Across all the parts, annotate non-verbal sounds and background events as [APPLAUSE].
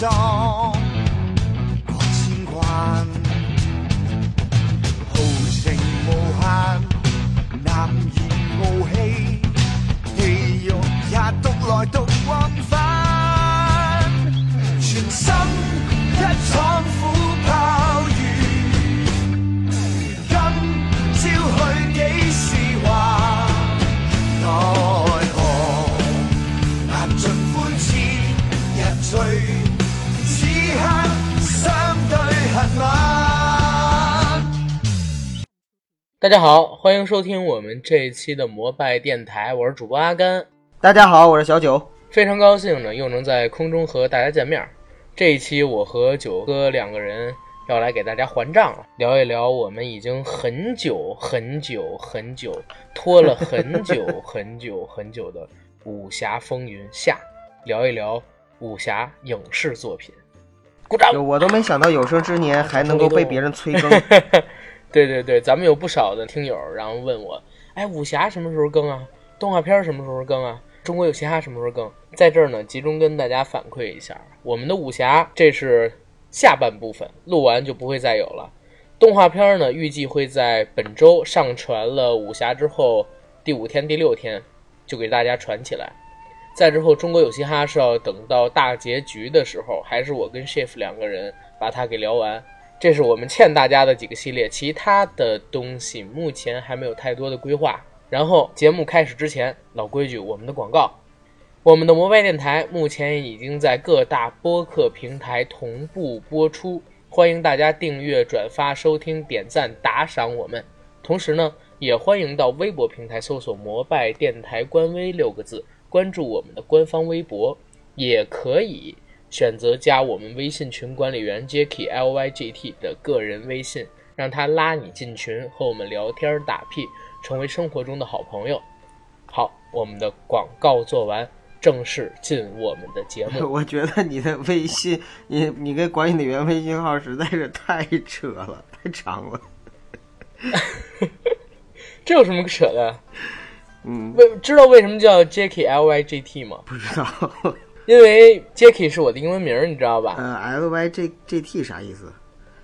气大家好，欢迎收听我们这一期的摩拜电台，我是主播阿甘，大家好，我是小九。非常高兴呢，又能在空中和大家见面。这一期我和九哥两个人要来给大家还账了，聊一聊我们已经很久很久很久拖了很久很久很久的《武侠风云下》，聊一聊武侠影视作品。鼓掌！我都没想到有生之年还能够被别人催更。[LAUGHS] 对对对，咱们有不少的听友，然后问我，哎，武侠什么时候更啊？动画片什么时候更啊？中国有嘻哈什么时候更？在这儿呢，集中跟大家反馈一下，我们的武侠这是下半部分，录完就不会再有了。动画片呢，预计会在本周上传了武侠之后第五天、第六天就给大家传起来。再之后，中国有嘻哈是要等到大结局的时候，还是我跟 Shift 两个人把它给聊完。这是我们欠大家的几个系列，其他的东西目前还没有太多的规划。然后节目开始之前，老规矩，我们的广告，我们的摩拜电台目前已经在各大播客平台同步播出，欢迎大家订阅、转发、收听、点赞、打赏我们。同时呢，也欢迎到微博平台搜索“摩拜电台官微”六个字，关注我们的官方微博，也可以选择加我们微信群管理员 Jacky L Y G T 的个人微信，让他拉你进群，和我们聊天打屁，成为生活中的好朋友。好，我们的广告做完，正式进我们的节目。[LAUGHS] 我觉得你的微信，你你跟管理员微信号实在是太扯了，太长了。[LAUGHS] 这有什么可扯的？嗯，为知道为什么叫 Jacky L Y G T 吗？不知道。因为 Jacky 是我的英文名儿，你知道吧？呃，L Y J J T 啥意思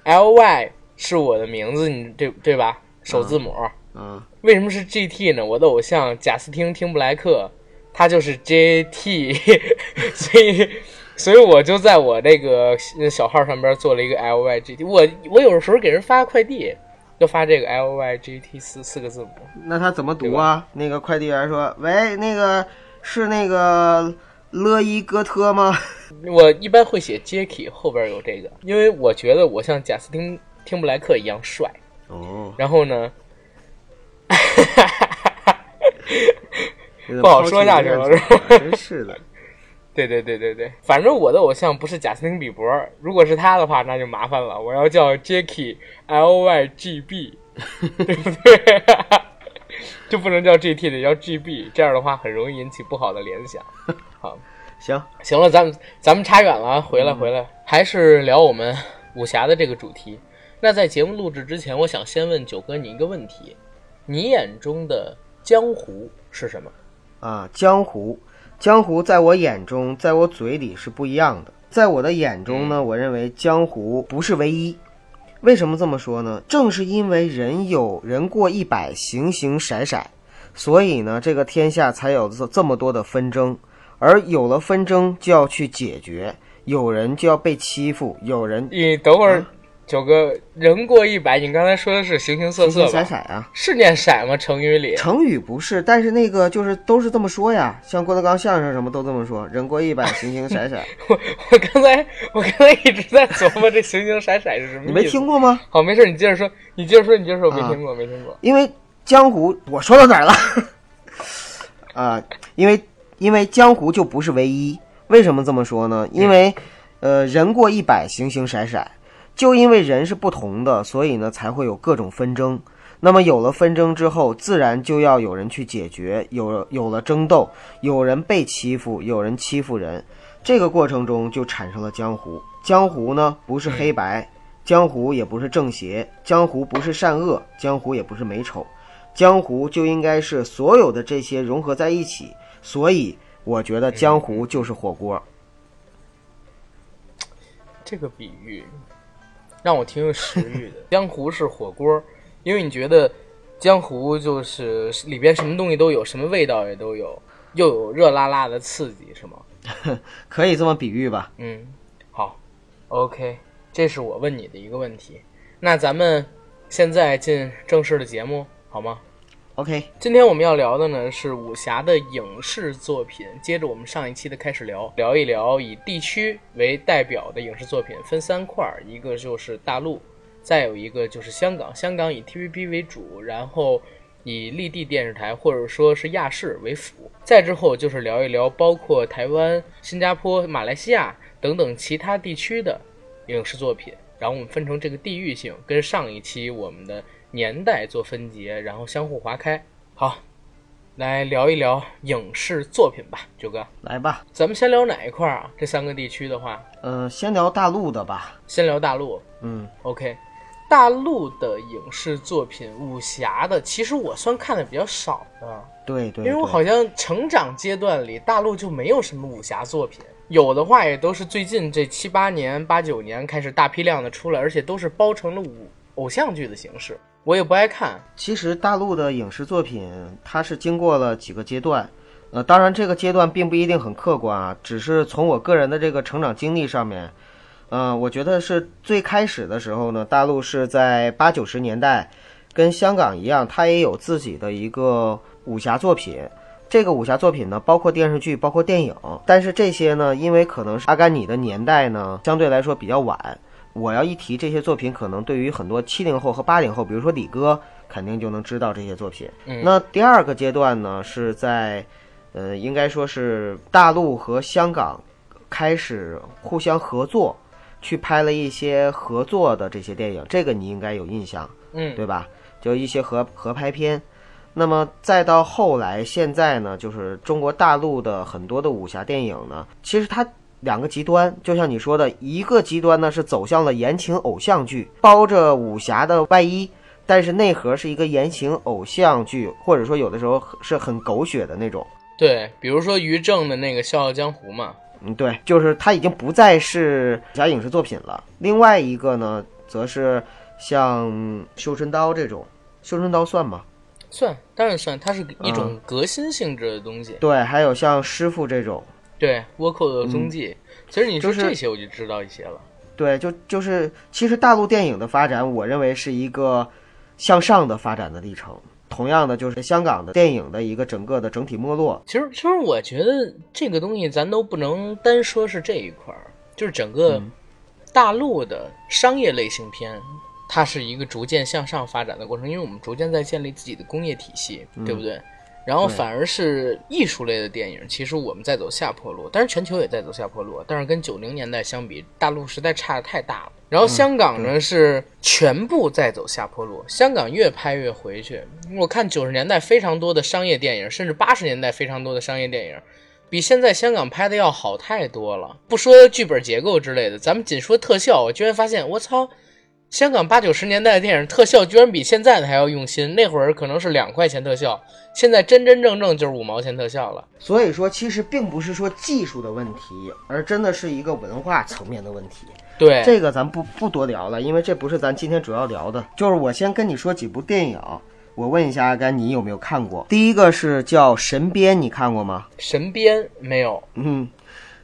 ？L Y 是我的名字，你对对吧？首字母。嗯，为什么是 J T 呢？我的偶像贾斯汀·汀布莱克，他就是 J T，[LAUGHS] 所以所以我就在我这个小号上边做了一个 L Y G T。我我有时候给人发快递，就发这个 L Y G T 四四个字母。那他怎么读啊？那个快递员说：“喂，那个是那个勒伊哥特吗 [LAUGHS] 我一般会写 Jacky 后边有这个，因为我觉得我像贾斯汀·汀布莱克一样帅。？”哦，然后呢，[LAUGHS] 不好说下去了是吧真是的。对对对对对，反正我的偶像不是贾斯汀比伯，如果是他的话，那就麻烦了。我要叫 Jacky L Y G B，[LAUGHS] 对不对？[LAUGHS] 就不能叫 G T 得叫 G B，这样的话很容易引起不好的联想。[LAUGHS] 好，行，行了，咱们咱们差远了啊，回来回来，还是聊我们武侠的这个主题。那在节目录制之前，我想先问九哥你一个问题：你眼中的江湖是什么？啊，江湖，江湖在我眼中，在我嘴里是不一样的。在我的眼中呢，我认为江湖不是唯一。为什么这么说呢？正是因为人有人过一百，形形色色，所以呢，这个天下才有这这么多的纷争。而有了纷争，就要去解决，有人就要被欺负，有人你等会儿啊，九哥，人过一百，你刚才说的是形形色形色吧？形色色啊。是念色吗？成语里？成语不是，但是那个就是都是这么说呀，像郭德纲相声什么都这么说，人过一百，形形色色。[LAUGHS] 我我刚才我刚才一直在琢磨这形形色色是什么 [LAUGHS] 意思。你没听过吗？好，没事，你接着说，你接着说，你接着说，我没啊听过，没听过。因为江湖，我说到哪儿了？[LAUGHS] 啊，因为因为江湖就不是唯一。为什么这么说呢？因为，呃，人过一百，形形色色。就因为人是不同的，所以呢才会有各种纷争。那么有了纷争之后，自然就要有人去解决，有有了争斗，有人被欺负，有人欺负人，这个过程中就产生了江湖。江湖呢不是黑白，江湖也不是正邪，江湖不是善恶，江湖也不是美丑，江湖就应该是所有的这些融合在一起。所以我觉得江湖就是火锅。这个比喻让我挺有食欲的。[LAUGHS] 江湖是火锅，因为你觉得江湖就是里边什么东西都有，什么味道也都有，又有热辣辣的刺激，是吗？[LAUGHS] 可以这么比喻吧？嗯，好，OK，这是我问你的一个问题。那咱们现在进正式的节目好吗？OK，今天我们要聊的呢是武侠的影视作品，接着我们上一期的开始聊，聊一聊以地区为代表的影视作品，分三块儿，一个就是大陆，再有一个就是香港，香港以 TVB 为主，然后以立地电视台或者说是亚视为辅，再之后就是聊一聊包括台湾、新加坡、马来西亚等等其他地区的影视作品，然后我们分成这个地域性，跟上一期我们的年代做分节，然后相互划开。好，来聊一聊影视作品吧，九哥，来吧。咱们先聊哪一块儿啊？这三个地区的话，呃，先聊大陆的吧。先聊大陆。嗯，OK，大陆的影视作品武侠的，其实我算看的比较少的，对对，因为我好像成长阶段里大陆就没有什么武侠作品，有的话也都是最近这七八年、八九年开始大批量的出来，而且都是包成了武偶像剧的形式，我也不爱看。其实大陆的影视作品，它是经过了几个阶段，呃，当然这个阶段并不一定很客观啊，只是从我个人的这个成长经历上面，呃，我觉得是最开始的时候呢，大陆是在八九十年代，跟香港一样，它也有自己的一个武侠作品。这个武侠作品呢，包括电视剧，包括电影，但是这些呢，因为可能是阿甘你的年代呢，相对来说比较晚，我要一提这些作品，可能对于很多七零后和八零后，比如说李哥，肯定就能知道这些作品。嗯那第二个阶段呢，是在，呃，应该说是大陆和香港开始互相合作，去拍了一些合作的这些电影，这个你应该有印象，嗯，对吧？就一些合合拍片。那么再到后来，现在呢，就是中国大陆的很多的武侠电影呢，其实它两个极端，就像你说的，一个极端呢是走向了言情偶像剧，包着武侠的外衣，但是内核是一个言情偶像剧，或者说有的时候是很狗血的那种。对，比如说于正的那个《笑傲江湖》嘛，嗯，对，就是他已经不再是武侠影视作品了。另外一个呢，则是像《绣春刀》这种，《绣春刀》算吗？算，当然算，它是一嗯种革新性质的东西。对，还有像《师傅》这种，对，倭寇的踪迹，其实你说这些我就知道一些了。对，就就是其实大陆电影的发展，我认为是一个向上的发展的历程。同样的，就是香港的电影的一个整个的整体没落。其实，其实我觉得这个东西咱都不能单说是这一块儿，就是整个嗯大陆的商业类型片，它是一个逐渐向上发展的过程，因为我们逐渐在建立自己的工业体系，对不对？然后反而是艺术类的电影，其实我们在走下坡路，当然全球也在走下坡路，但是跟九零年代相比，大陆实在差的太大了。然后香港呢、是全部在走下坡路，香港越拍越回去。我看九十年代非常多的商业电影，甚至八十年代非常多的商业电影，比现在香港拍的要好太多了。不说剧本结构之类的，咱们仅说特效，我居然发现，我操！香港八九十年代的电影特效居然比现在的还要用心，那会儿可能是两块钱特效，现在真真正正就是五毛钱特效了。所以说，其实并不是说技术的问题，而真的是一个文化层面的问题。对，这个咱不不多聊了，因为这不是咱今天主要聊的。就是我先跟你说几部电影，我问一下阿甘，你有没有看过？第一个是叫《神鞭》，你看过吗？神鞭没有，嗯，《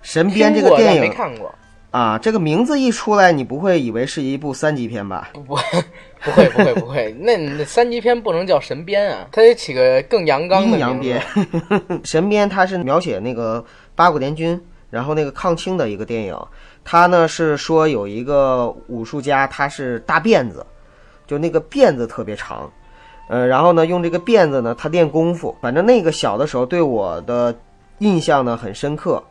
神鞭》这个电影没看过，啊，这个名字一出来，你不会以为是一部三级片吧？不不不会不会不会，那那三级片不能叫神鞭啊，它得起个更阳刚的阴阳鞭。[LAUGHS] 神鞭它是描写那个八国联军，然后那个抗清的一个电影。它呢是说有一个武术家，他是大辫子，就那个辫子特别长，呃，然后呢用这个辫子呢他练功夫。反正那个小的时候对我的印象呢很深刻。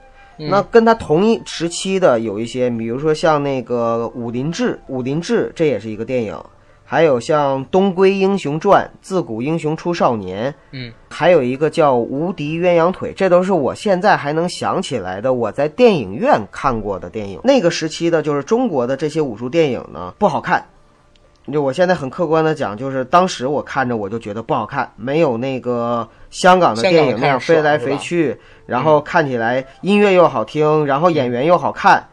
那跟他同一时期的有一些，比如说像那个《武林志》，《武林志》这也是一个电影，还有像《东归英雄传》，自古英雄出少年，嗯，还有一个叫《无敌鸳鸯腿》，这都是我现在还能想起来的，我在电影院看过的电影。那个时期的，就是中国的这些武术电影呢，不好看。就我现在很客观的讲，就是当时我看着我就觉得不好看，没有那个香港的电影那样飞来飞去，然后看起来音乐又好听，然后演员又好看。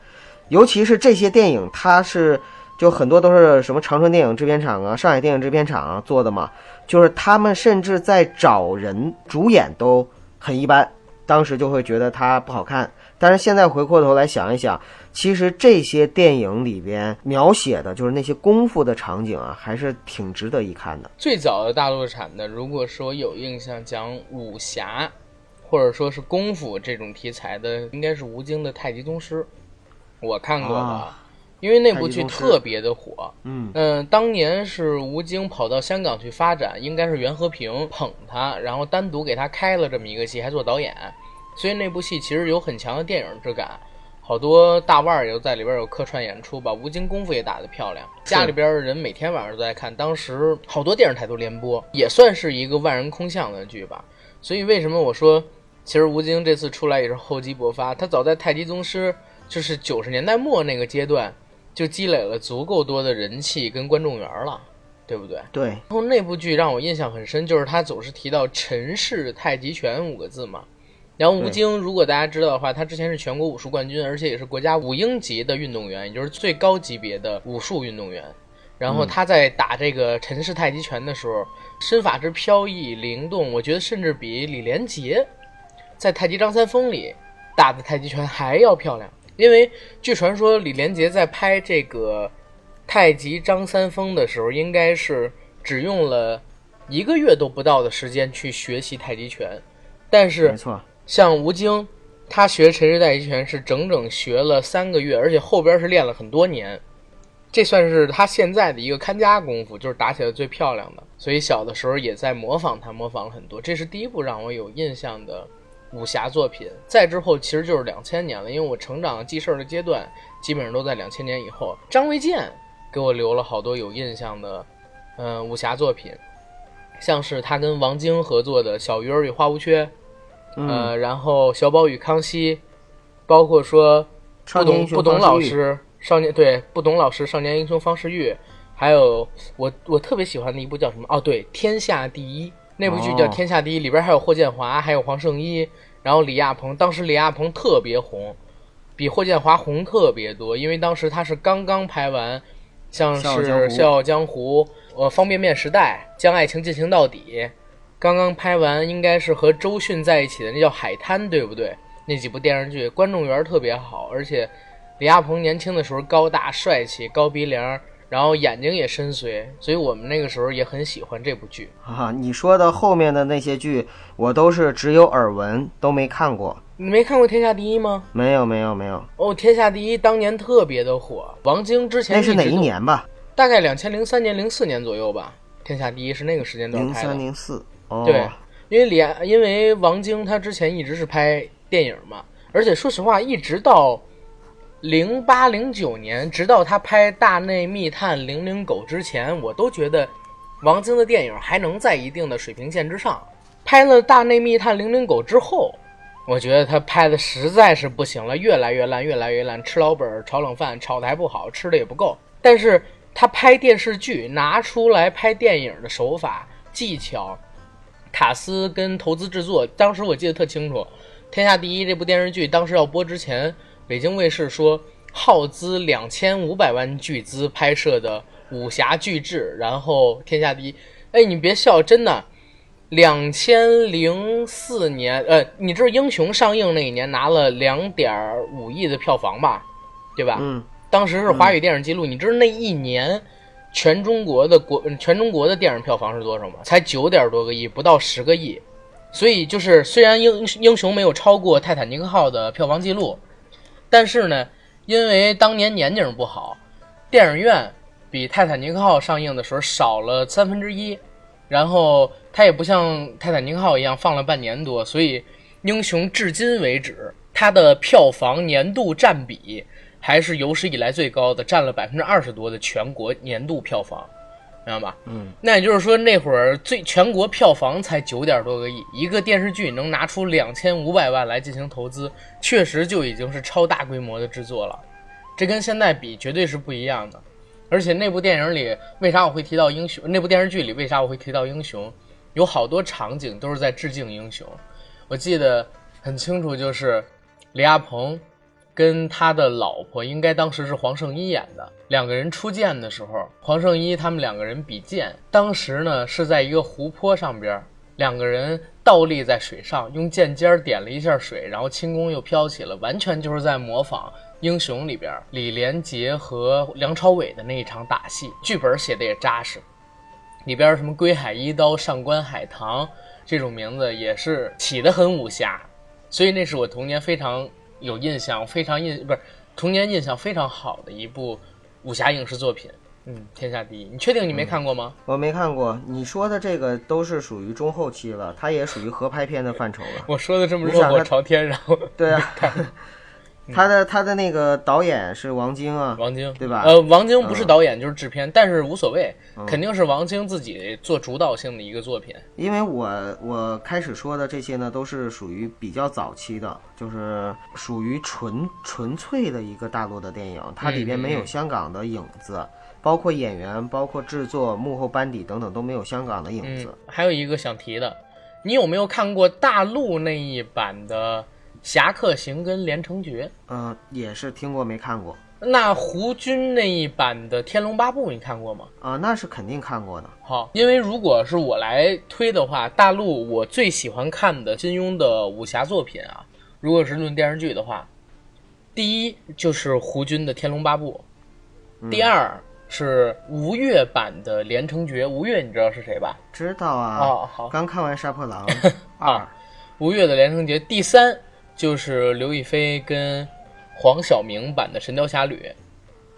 尤其是这些电影，它是就很多都是什么长春电影制片厂啊、上海电影制片厂啊做的嘛，就是他们甚至在找人主演都很一般，当时就会觉得它不好看。但是现在回过头来想一想，其实这些电影里边描写的就是那些功夫的场景啊，还是挺值得一看的。最早的大陆产的，如果说有印象讲武侠，或者说是功夫这种题材的，应该是吴京的《太极宗师》，我看过的，啊因为那部剧特别的火。嗯嗯，当年是吴京跑到香港去发展，应该是袁和平捧他，然后单独给他开了这么一个戏，还做导演，所以那部戏其实有很强的电影质感。好多大腕儿也都在里边有客串演出，把吴京功夫也打得漂亮。家里边的人每天晚上都在看，当时好多电视台都联播，也算是一个万人空巷的剧吧。所以为什么我说，其实吴京这次出来也是厚积薄发，他早在《太极宗师》就是九十年代末那个阶段，就积累了足够多的人气跟观众缘了，对不对？对，然后那部剧让我印象很深，就是他总是提到“陈氏太极拳”五个字嘛。然后吴京，如果大家知道的话，他之前是全国武术冠军，而且也是国家五英级的运动员，也就是最高级别的武术运动员。然后他在打这个陈氏太极拳的时候，身法之飘逸灵动，我觉得甚至比李连杰在《太极张三丰》里打的太极拳还要漂亮。因为据传说，李连杰在拍这个《太极张三丰》的时候，应该是只用了一个月都不到的时间去学习太极拳，但是没错，像吴京，他学陈氏太极拳是整整学了三个月，而且后边是练了很多年，这算是他现在的一个看家功夫，就是打起来最漂亮的。所以小的时候也在模仿他，模仿了很多。这是第一部让我有印象的武侠作品。再之后其实就是两千年了，因为我成长记事儿的阶段基本上都在两千年以后。张卫健给我留了好多有印象的，嗯、武侠作品，像是他跟王晶合作的《小鱼儿与花无缺》。嗯，呃，然后小宝与康熙，包括说不懂不懂老师少年对不懂老师少年英雄方世玉，还有我我特别喜欢的一部叫什么？哦，对，《天下第一》那部剧叫哦《天下第一》，里边还有霍建华，还有黄圣依，然后李亚鹏，当时李亚鹏特别红，比霍建华红特别多，因为当时他是刚刚拍完，像是《笑傲江湖》呃《方便面时代》《将爱情进行到底》，刚刚拍完，应该是和周迅在一起的，那叫《海滩》，对不对？那几部电视剧观众缘特别好，而且李亚鹏年轻的时候高大帅气、高鼻梁，然后眼睛也深邃，所以我们那个时候也很喜欢这部剧。啊，你说的后面的那些剧，我都是只有耳闻，都没看过。你没看过《天下第一》吗？没有，没有，没有。哦，《天下第一》当年特别的火，王晶之前那是哪？一年吧？大概两千零三年、零四年左右吧，《天下第一》是那个时间段零拍的。三零四。对，因为李亚，因为王晶他之前一直是拍电影嘛，而且说实话，一直到零八零九年，直到他拍《大内密探零零狗》之前，我都觉得王晶的电影还能在一定的水平线之上。拍了《大内密探零零狗》之后，我觉得他拍的实在是不行了，越来越烂，越来越烂，吃老本儿炒冷饭，炒的还不好，吃的也不够。但是他拍电视剧拿出来拍电影的手法、技巧、卡斯跟投资制作，当时我记得特清楚，《天下第一》这部电视剧当时要播之前，北京卫视说耗资两千五百万巨资拍摄的武侠巨制，然后《天下第一》，哎，你别笑，真的。两千零四年，呃，你知道《英雄》上映那一年拿了两点五亿的票房吧，对吧？嗯，当时是华语电影记录，你知道那一年全中国的国全中国的电影票房是多少吗？才九点多个亿，不到十个亿。所以就是虽然英英雄没有超过泰坦尼克号的票房记录，但是呢，因为当年年景不好，电影院比泰坦尼克号上映的时候少了三分之一，然后它也不像泰坦尼克号一样放了半年多，所以英雄至今为止它的票房年度占比还是有史以来最高的，占了百分之二十多的全国年度票房，明白吧？嗯，那也就是说那会儿最全国票房才九点多个亿，一个电视剧能拿出两千五百万来进行投资，确实就已经是超大规模的制作了，这跟现在比绝对是不一样的。而且那部电影里，为啥我会提到英雄？那部电视剧里为啥我会提到英雄？有好多场景都是在致敬英雄。我记得很清楚，就是李亚鹏跟他的老婆，应该当时是黄圣依演的，两个人出剑的时候，黄圣依他们两个人比剑，当时呢是在一个湖泊上边，两个人倒立在水上，用剑尖点了一下水，然后轻功又飘起了，完全就是在模仿。英雄里边，李连杰和梁朝伟的那一场打戏，剧本写的也扎实。里边什么归海一刀、上官海棠这种名字也是起得很武侠，所以那是我童年非常有印象、非常印不是童年印象非常好的一部武侠影视作品。嗯，天下第一，你确定你没看过吗？我没看过，你说的这个都是属于中后期了，它也属于合拍片的范畴了。[LAUGHS] 我说的这么热火朝天，然后对啊，他的他的那个导演是王晶啊，王晶。对吧？呃，王晶不是导演就是制片，但是无所谓，肯定是王晶自己做主导性的一个作品。因为我我开始说的这些呢，都是属于比较早期的，就是属于纯纯粹的一个大陆的电影，它里边没有香港的影子，包括演员、包括制作、幕后班底等等都没有香港的影嗯子。，还有一个想提的，你有没有看过大陆那一版的《侠客行》跟《连城诀》？嗯、也是听过没看过那胡军那一版的《天龙八部》你看过吗？啊、那是肯定看过的。好，因为如果是我来推的话，大陆我最喜欢看的金庸的武侠作品啊，如果是论电视剧的话，第一就是胡军的《天龙八部》，第二是吴越版的《连城诀》。吴越你知道是谁吧？知道啊，哦好刚看完《杀破狼 [LAUGHS] 二》啊吴越的《连城诀》，第三就是刘亦菲跟黄晓明版的《神雕侠侣》，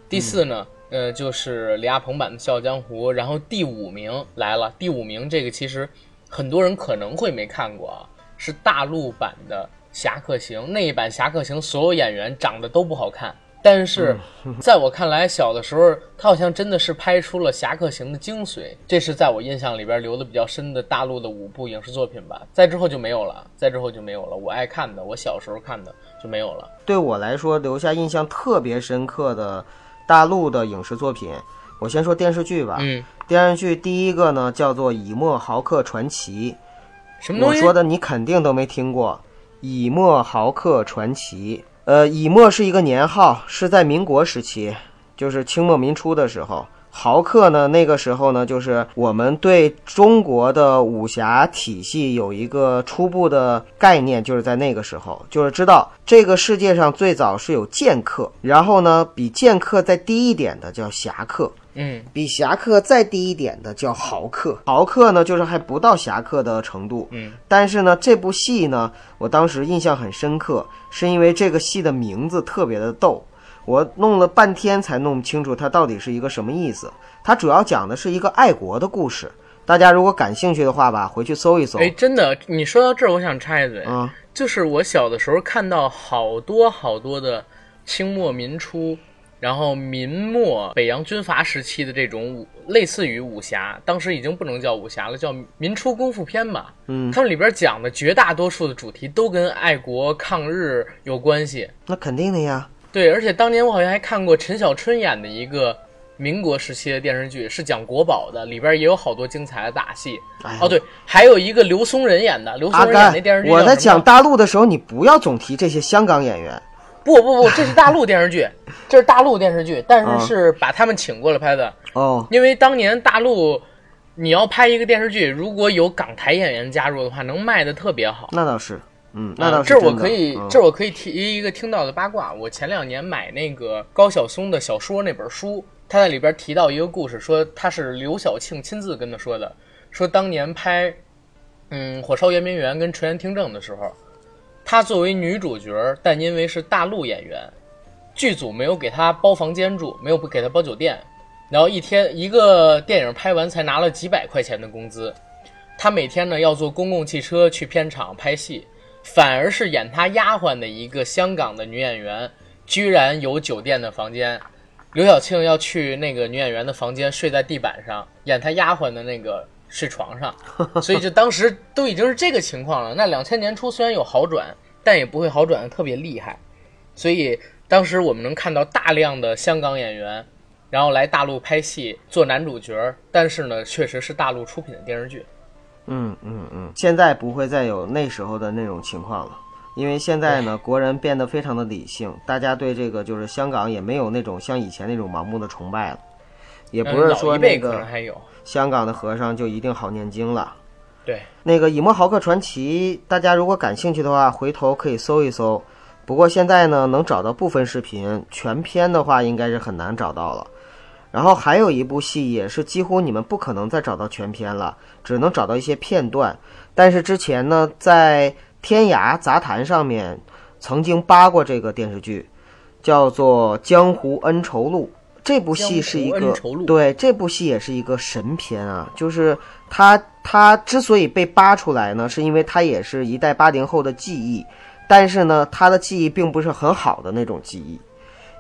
第四呢，呃，就是李亚鹏版的《笑傲江湖》，然后第五名来了，第五名这个其实很多人可能会没看过啊，是大陆版的《侠客行》，那一版《侠客行》所有演员长得都不好看。但是，[LAUGHS] 在我看来，小的时候他好像真的是拍出了《侠客行》的精髓，这是在我印象里边留的比较深的大陆的五部影视作品吧。再之后就没有了，再之后就没有了。我爱看的，我小时候看的就没有了。对我来说留下印象特别深刻的大陆的影视作品，我先说电视剧吧。嗯，电视剧第一个呢叫做《以沫豪客传奇什》，么东西？我说的你肯定都没听过，《以沫豪客传奇》。呃，乙末是一个年号，是在民国时期，就是清末民初的时候。豪客呢，那个时候呢，就是我们对中国的武侠体系有一个初步的概念，就是在那个时候，就是知道这个世界上最早是有剑客，然后呢，比剑客再低一点的叫侠客，嗯。比侠客再低一点的叫豪客，豪客呢就是还不到侠客的程度。嗯，但是呢，这部戏呢，我当时印象很深刻，是因为这个戏的名字特别的逗，我弄了半天才弄清楚它到底是一个什么意思。它主要讲的是一个爱国的故事，大家如果感兴趣的话吧，回去搜一搜。哎，真的，你说到这儿，我想插一嘴，啊、就是我小的时候看到好多好多的清末民初，然后民末北洋军阀时期的这种武，类似于武侠，当时已经不能叫武侠了，叫民初功夫片吧。嗯，他们里边讲的绝大多数的主题都跟爱国抗日有关系。那肯定的呀。对，而且当年我好像还看过陈小春演的一个民国时期的电视剧，是讲国宝的，里边也有好多精彩的打戏。哎哦，对，还有一个刘松仁演的，刘松仁演甘那电视，剧我在讲大陆的时候，你不要总提这些香港演员。不不不，这是大陆电视剧，[LAUGHS] 这是大陆电视剧，但啊是是把他们请过来拍的。哦，因为当年大陆你要拍一个电视剧，如果有港台演员加入的话，能卖的特别好。那倒是，嗯，那倒是啊这我可以，嗯这我可以提一个听到的八卦。我前两年买那个高晓松的小说那本书，他在里边提到一个故事，说他是刘晓庆亲自跟他说的，说当年拍嗯《火烧圆明园》跟《垂帘听政》的时候，她作为女主角，但因为是大陆演员，剧组没有给她包房间住，没有不给她包酒店，然后一天一个电影拍完才拿了几百块钱的工资。她每天呢要坐公共汽车去片场拍戏，反而是演她丫鬟的一个香港的女演员，居然有酒店的房间。刘晓庆要去那个女演员的房间睡在地板上，演她丫鬟的那个睡床上，所以就当时都已经是这个情况了。那两千年初虽然有好转，但也不会好转的特别厉害，所以当时我们能看到大量的香港演员，然后来大陆拍戏做男主角，但是呢，确实是大陆出品的电视剧。嗯嗯嗯，现在不会再有那时候的那种情况了。因为现在呢，国人变得非常的理性，大家对这个就是香港也没有那种像以前那种盲目的崇拜了，也不是嗯说那个，香港的和尚就一定好念经了。对，那个《以莫豪克传奇》，大家如果感兴趣的话，回头可以搜一搜。不过现在呢，能找到部分视频，全篇的话应该是很难找到了。然后还有一部戏也是几乎你们不可能再找到全篇了，只能找到一些片段。但是之前呢，在天涯杂谈上面曾经扒过这个电视剧，叫做《江湖恩仇录》。这部戏是一个对这部戏也是一个神片啊，就是它它之所以被扒出来呢，是因为它也是一代八零后的记忆，但是呢，他的记忆并不是很好的那种记忆。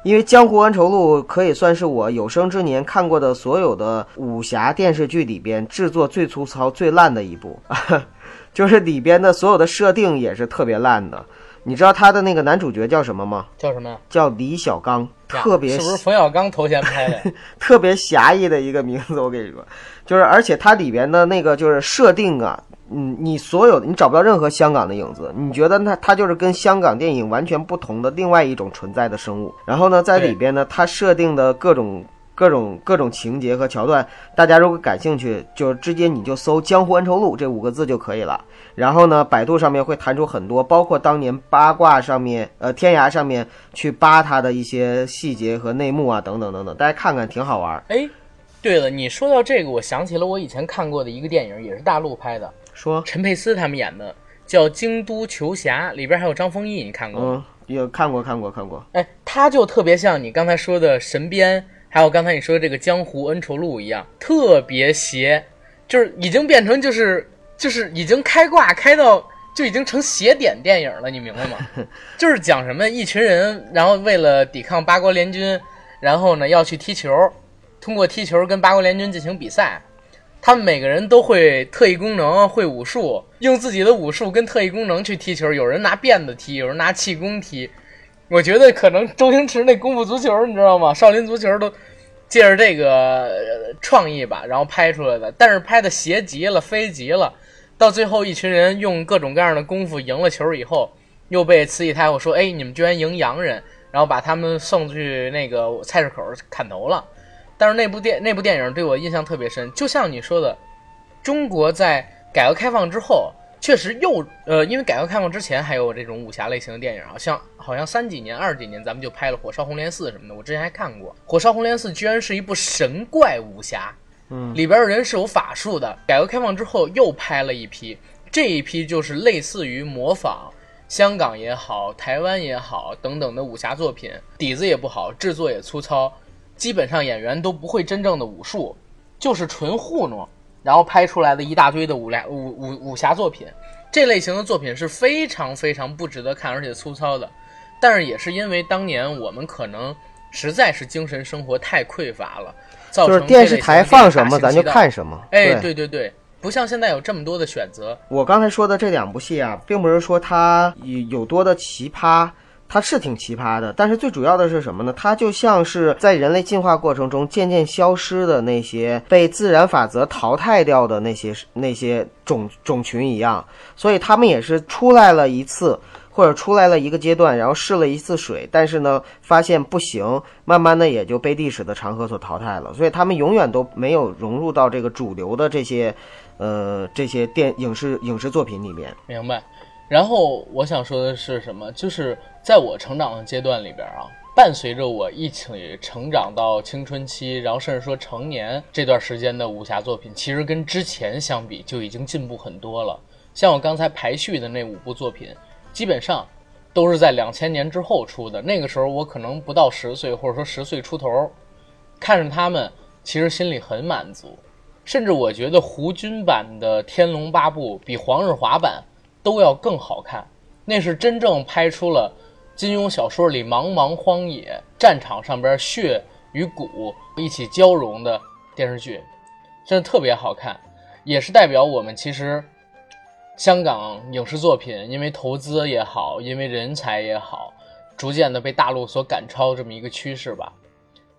因为《江湖恩仇录》可以算是我有生之年看过的所有的武侠电视剧里边制作最粗糙、最烂的一部，[LAUGHS] 就是里边的所有的设定也是特别烂的。你知道他的那个男主角叫什么吗？叫什么呀？叫李小刚，特别是不是冯小刚头衔拍的？[LAUGHS] 特别狭义的一个名字，我跟你说，就是而且它里边的那个就是设定啊，嗯，你所有的你找不到任何香港的影子，你觉得它它就是跟香港电影完全不同的另外一种存在的生物。然后呢，在里边呢，它设定的各种各种各种情节和桥段，大家如果感兴趣，就直接你就搜《江湖恩仇录》这五个字就可以了。然后呢，百度上面会弹出很多，包括当年八卦上面，呃，天涯上面去扒它的一些细节和内幕啊，等等等等，大家看看挺好玩儿。哎，对了，你说到这个，我想起了我以前看过的一个电影，也是大陆拍的，说，陈佩斯他们演的，叫《京都球侠》，里边还有张丰毅，你看过吗？嗯，有看过看过看过，哎，他就特别像你刚才说的神鞭，还有刚才你说的这个江湖恩仇录一样，特别邪，就是已经变成就是就是已经开挂开到就已经成邪点电影了，你明白吗？[LAUGHS] 就是讲什么一群人，然后为了抵抗八国联军，然后呢要去踢球，通过踢球跟八国联军进行比赛。他们每个人都会特异功能，会武术，用自己的武术跟特异功能去踢球。有人拿辫子踢，有人拿气功踢。我觉得可能周星驰那功夫足球，你知道吗？少林足球都借着这个创意吧，然后拍出来的。但是拍的邪极了，飞极了。到最后，一群人用各种各样的功夫赢了球以后，又被慈禧太后说：“哎，你们居然赢洋人！”然后把他们送去那个菜市口砍头了。但是那部电那部电影对我印象特别深，就像你说的，中国在改革开放之后，确实又呃，因为改革开放之前还有这种武侠类型的电影，好像好像三几年、二几年咱们就拍了《火烧红莲寺》什么的，我之前还看过，《火烧红莲寺》居然是一部神怪武侠，嗯，里边的人是有法术的。改革开放之后又拍了一批，这一批就是类似于模仿香港也好、台湾也好等等的武侠作品，底子也不好，制作也粗糙，基本上演员都不会真正的武术，就是纯糊弄，然后拍出来的一大堆的武侠武武武侠作品。这类型的作品是非常非常不值得看，而且粗糙的。但是也是因为当年我们可能实在是精神生活太匮乏了，造就是成电视台放什么咱就。看什么。哎，对对对对，不像现在有这么多的选择。我刚才说的这两部戏啊，并不是说它有有多的奇葩，它是挺奇葩的，但是最主要的是什么呢？它就像是在人类进化过程中渐渐消失的那些被自然法则淘汰掉的那些那些种种群一样，所以他们也是出来了一次。或者出来了一个阶段，然后试了一次水，但是呢，发现不行，慢慢的也就被历史的长河所淘汰了。所以他们永远都没有融入到这个主流的这些，呃，这些电影视影视作品里面。明白。然后我想说的是什么？就是在我成长的阶段里边啊，伴随着我一起成长到青春期，然后甚至说成年这段时间的武侠作品，其实跟之前相比就已经进步很多了。像我刚才排序的那五部作品，基本上都是在两千年之后出的。那个时候我可能不到十岁，或者说十岁出头，看着他们，其实心里很满足。甚至我觉得胡军版的《天龙八部》比黄日华版都要更好看，那是真正拍出了金庸小说里茫茫荒野、战场上边血与骨一起交融的电视剧，真的特别好看，也是代表我们其实香港影视作品因为投资也好，因为人才也好，逐渐的被大陆所赶超这么一个趋势吧。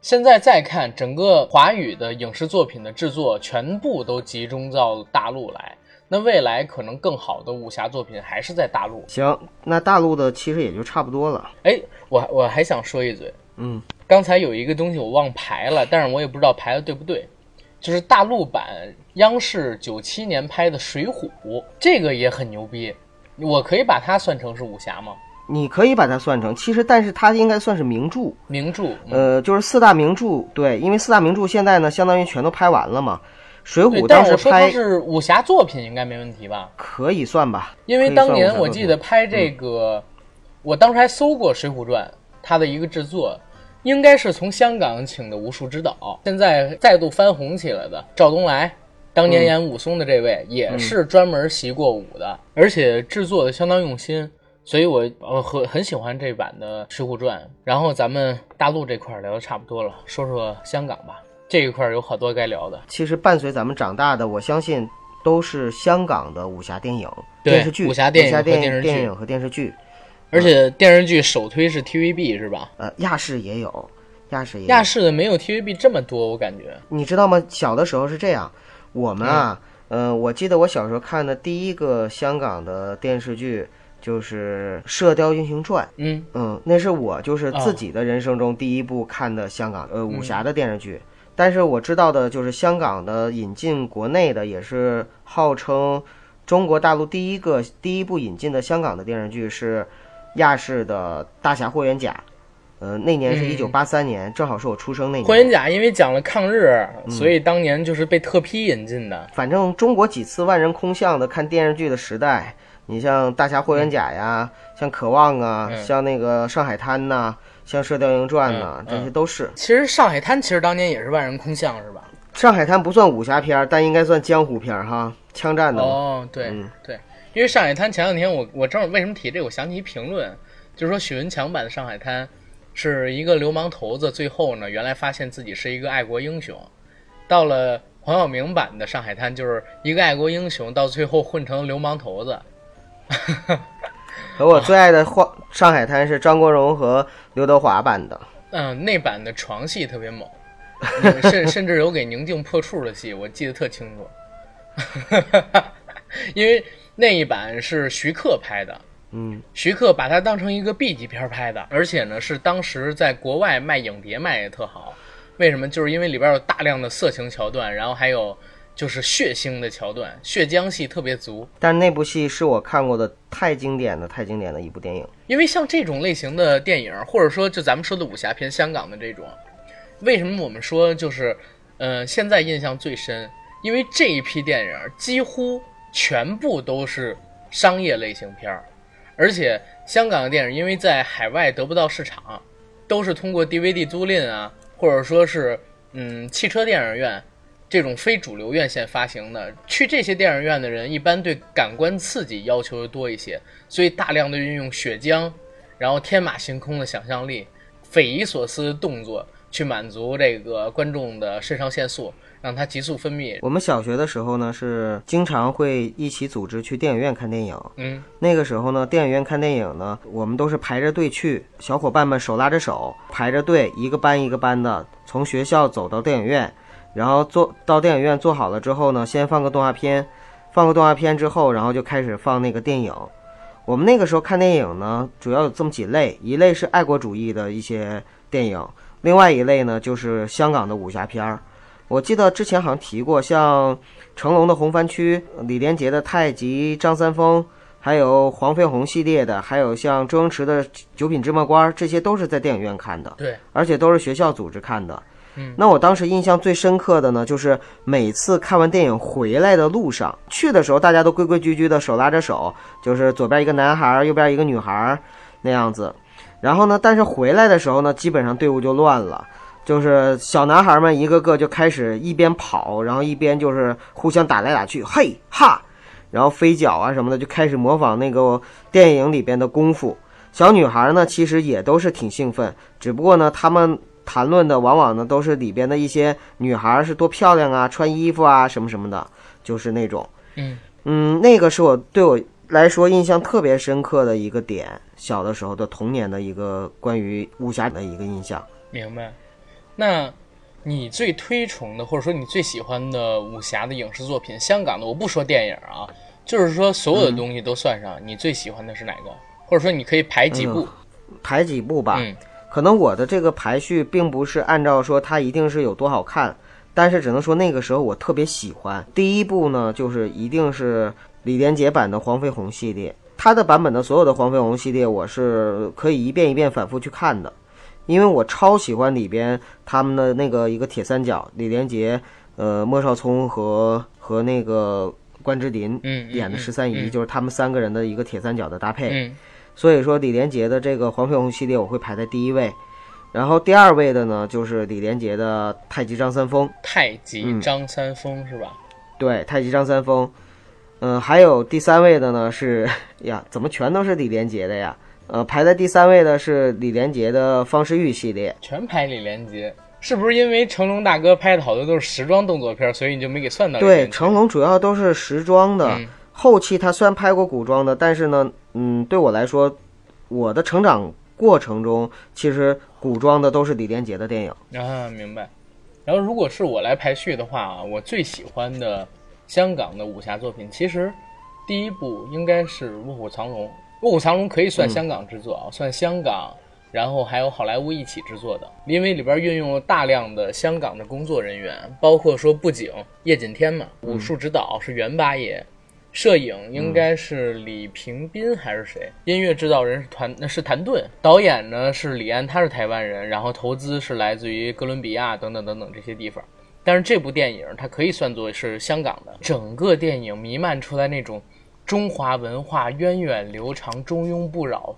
现在再看整个华语的影视作品的制作，全部都集中到大陆来。那未来可能更好的武侠作品还是在大陆。行，那大陆的其实也就差不多了。哎，我我还想说一嘴，嗯，刚才有一个东西我忘排了，但是我也不知道排的对不对，就是大陆版央视九七年拍的《水浒》，这个也很牛逼。我可以把它算成是武侠吗？你可以把它算成，其实但是它应该算是名著。名著，嗯呃，就是四大名著，对，因为四大名著现在呢，相当于全都拍完了嘛。水对浒，但说它当时拍是武侠作品，应该没问题吧？可以算吧，因为当年我记得拍这个，我当时还搜过《水浒传》，它的一个制作，应该是从香港请的武术指导，现在再度翻红起来的赵东来，当年演武松的这位、也是专门习过武的，而且制作的相当用心，所以我呃很很喜欢这版的《水浒传》。然后咱们大陆这块儿聊的差不多了，说说香港吧，这一块儿有好多该聊的。其实伴随咱们长大的，我相信都是香港的武侠电影、电视剧、武侠电影和电电视剧电影和电视剧。而且电视剧首推是 TVB 是吧？呃，亚视也有，亚视也有。亚视的没有 TVB 这么多，我感觉。你知道吗？小的时候是这样，我们啊，嗯、我记得我小时候看的第一个香港的电视剧就是《射雕英雄传》。嗯，嗯，那是我就是自己的人生中第一部看的香港呃武侠的电视剧。但是我知道的就是香港的引进国内的，也是号称中国大陆第一个第一部引进的香港的电视剧是亚视的《大侠霍元甲》。呃，那年是嗯一九八三年，正好是我出生那年。霍元甲因为讲了抗日，嗯所以当年就是被特批引进的。反正中国几次万人空巷的看电视剧的时代，你像《大侠霍元甲》呀，像《渴望》啊，嗯像那个《上海滩》呐，像《射雕英雄传》呐，嗯这些都是。其实《上海滩》其实当年也是万人空巷，是吧？上海滩》不算武侠片儿，但应该算江湖片儿哈，枪战的。哦，对、嗯对，因为《上海滩》前两天我我正好为什么提这个，我想起一评论，就是说许文强版的《上海滩》是一个流氓头子，最后呢原来发现自己是一个爱国英雄，到了黄晓明版的《上海滩》就是一个爱国英雄，到最后混成流氓头子。[LAUGHS] 和我最爱的《画上海滩》是张国荣和刘德华版的。嗯，那版的床戏特别猛，嗯甚甚至有给宁静破处的戏，我记得特清楚。[LAUGHS] 因为那一版是徐克拍的，嗯，徐克把它当成一个 B 级片拍的，而且呢是当时在国外卖影碟卖的特好。为什么？就是因为里边有大量的色情桥段，然后还有就是血腥的桥段，血浆戏特别足。但那部戏是我看过的太经典的、太经典的一部电影。因为像这种类型的电影，或者说就咱们说的武侠片，香港的这种，为什么我们说就是，呃，现在印象最深？因为这一批电影几乎全部都是商业类型片儿，而且香港的电影因为在海外得不到市场，都是通过 DVD 租赁啊，或者说是嗯汽车电影院这种非主流院线发行的。去这些电影院的人一般对感官刺激要求的多一些，所以大量的运用血浆，然后天马行空的想象力、匪夷所思的动作，去满足这个观众的肾上腺素，让它急速分泌。我们小学的时候呢，是经常会一起组织去电影院看电影。嗯，那个时候呢，电影院看电影呢，我们都是排着队去，小伙伴们手拉着手，排着队，一个班一个班的从学校走到电影院，然后坐到电影院做好了之后呢，先放个动画片，放个动画片之后，然后就开始放那个电影。我们那个时候看电影呢，主要有这么几类，一类是爱国主义的一些电影，另外一类呢就是香港的武侠片儿。我记得之前好像提过，像成龙的《红番区》，李连杰的《太极》，张三丰，还有黄飞鸿系列的，还有像周星驰的《九品芝麻官》，这些都是在电影院看的，对，而且都是学校组织看的。那我当时印象最深刻的呢，就是每次看完电影回来的路上，去的时候大家都规规矩矩的手拉着手，就是左边一个男孩儿，右边一个女孩儿那样子。然后呢，但是回来的时候呢，基本上队伍就乱了。就是小男孩们一个个就开始一边跑，然后一边就是互相打来打去，嘿哈，然后飞脚啊什么的，就开始模仿那个电影里边的功夫。小女孩呢，其实也都是挺兴奋，只不过呢，他们谈论的往往呢都是里边的一些女孩是多漂亮啊，穿衣服啊什么什么的，就是那种，嗯嗯，那个是我对我来说印象特别深刻的一个点，小的时候的童年的一个关于武侠的一个印象。明白。那你最推崇的，或者说你最喜欢的武侠的影视作品，香港的，我不说电影啊，就是说所有的东西都算上，你最喜欢的是哪个？或者说你可以排几部？排几部吧。嗯可能我的这个排序并不是按照说它一定是有多好看，但是只能说那个时候我特别喜欢。第一部呢，就是一定是李连杰版的黄飞鸿系列，他的版本的所有的黄飞鸿系列，我是可以一遍一遍反复去看的，因为我超喜欢里边他们的那个一个铁三角，李连杰、呃莫少聪和和那个关之琳演的十三姨，就是他们三个人的一个铁三角的搭配。所以说李连杰的这个黄飞鸿系列我会排在第一位，然后第二位的呢就是李连杰的太极张三丰，太极嗯张三丰是吧？对，太极张三丰，嗯、还有第三位的呢是呀，怎么全都是李连杰的呀？呃，排在第三位的是李连杰的方世玉系列，全排李连杰，是不是因为成龙大哥拍的好多都是时装动作片，所以你就没给算到对，成龙主要都是时装的，嗯后期他虽然拍过古装的，但是呢，嗯，对我来说，我的成长过程中，其实古装的都是李连杰的电影。啊，明白。然后如果是我来排序的话啊，我最喜欢的香港的武侠作品，其实第一部应该是《卧虎藏龙》。《卧虎藏龙》可以算香港制作啊，算香港，然后还有好莱坞一起制作的，因为里边运用了大量的香港的工作人员，包括说布景叶锦添嘛，武术指导是袁八爷。摄影应该是李平斌还是谁？音乐制造人是谭那是谭盾，导演呢是李安，他是台湾人，然后投资是来自于哥伦比亚等等等等这些地方。但是这部电影它可以算作是香港的，整个电影弥漫出来那种中华文化源远流长、中庸不扰，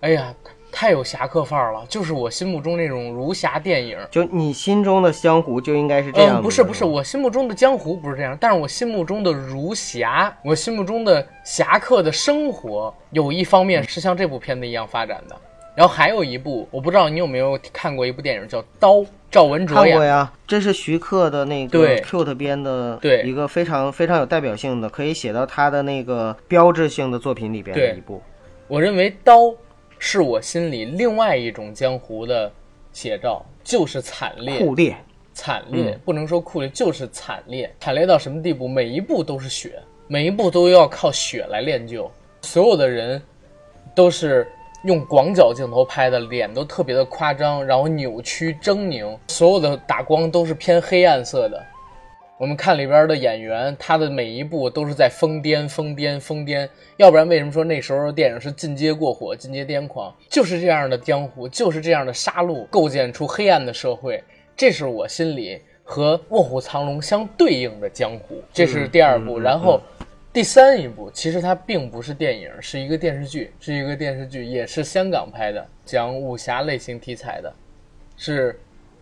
哎呀，太有侠客范儿了，就是我心目中那种儒侠电影。就你心中的江湖就应该是这样、嗯，不是不是，我心目中的江湖不是这样，但是我心目中的儒侠，我心目中的侠客的生活，有一方面是像这部片子一样发展的。然后还有一部，我不知道你有没有看过一部电影叫《刀》，赵文卓演。看过呀，这是徐克的那个对 Cute 编的，对一个非常非常有代表性的，可以写到他的那个标志性的作品里边的一部。我认为刀是我心里另外一种江湖的写照，就是惨烈，酷烈，惨烈，嗯不能说酷烈，就是惨烈。惨烈到什么地步？每一步都是血，每一步都要靠血来练就。所有的人都是用广角镜头拍的，脸都特别的夸张，然后扭曲狰狞，所有的打光都是偏黑暗色的。我们看里边的演员，他的每一部都是在疯癫、疯癫、疯癫。要不然为什么说那时候电影是进阶过火、进阶癫狂？就是这样的江湖，就是这样的杀戮，构建出黑暗的社会。这是我心里和《卧虎藏龙》相对应的江湖。这是第二部，然后第三一部其实它并不是电影，是一个电视剧，是一个电视剧，也是香港拍的，讲武侠类型题材的，是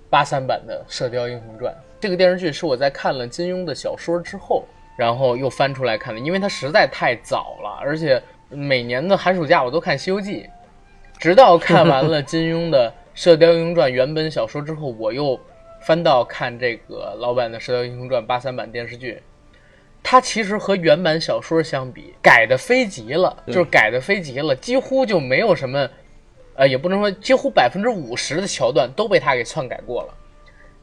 八三版的《射雕英雄传》。这个电视剧是我在看了金庸的小说之后，然后又翻出来看的，因为它实在太早了，而且每年的寒暑假我都看《西游记》，直到看完了 [LAUGHS] 金庸的《射雕英雄传》原本小说之后，我又翻到看这个老版的《射雕英雄传》八三版电视剧。它其实和原版小说相比，改的飞极了，就是改的飞极了，几乎就没有什么，呃，也不能说几乎百分之五十的桥段都被他给篡改过了。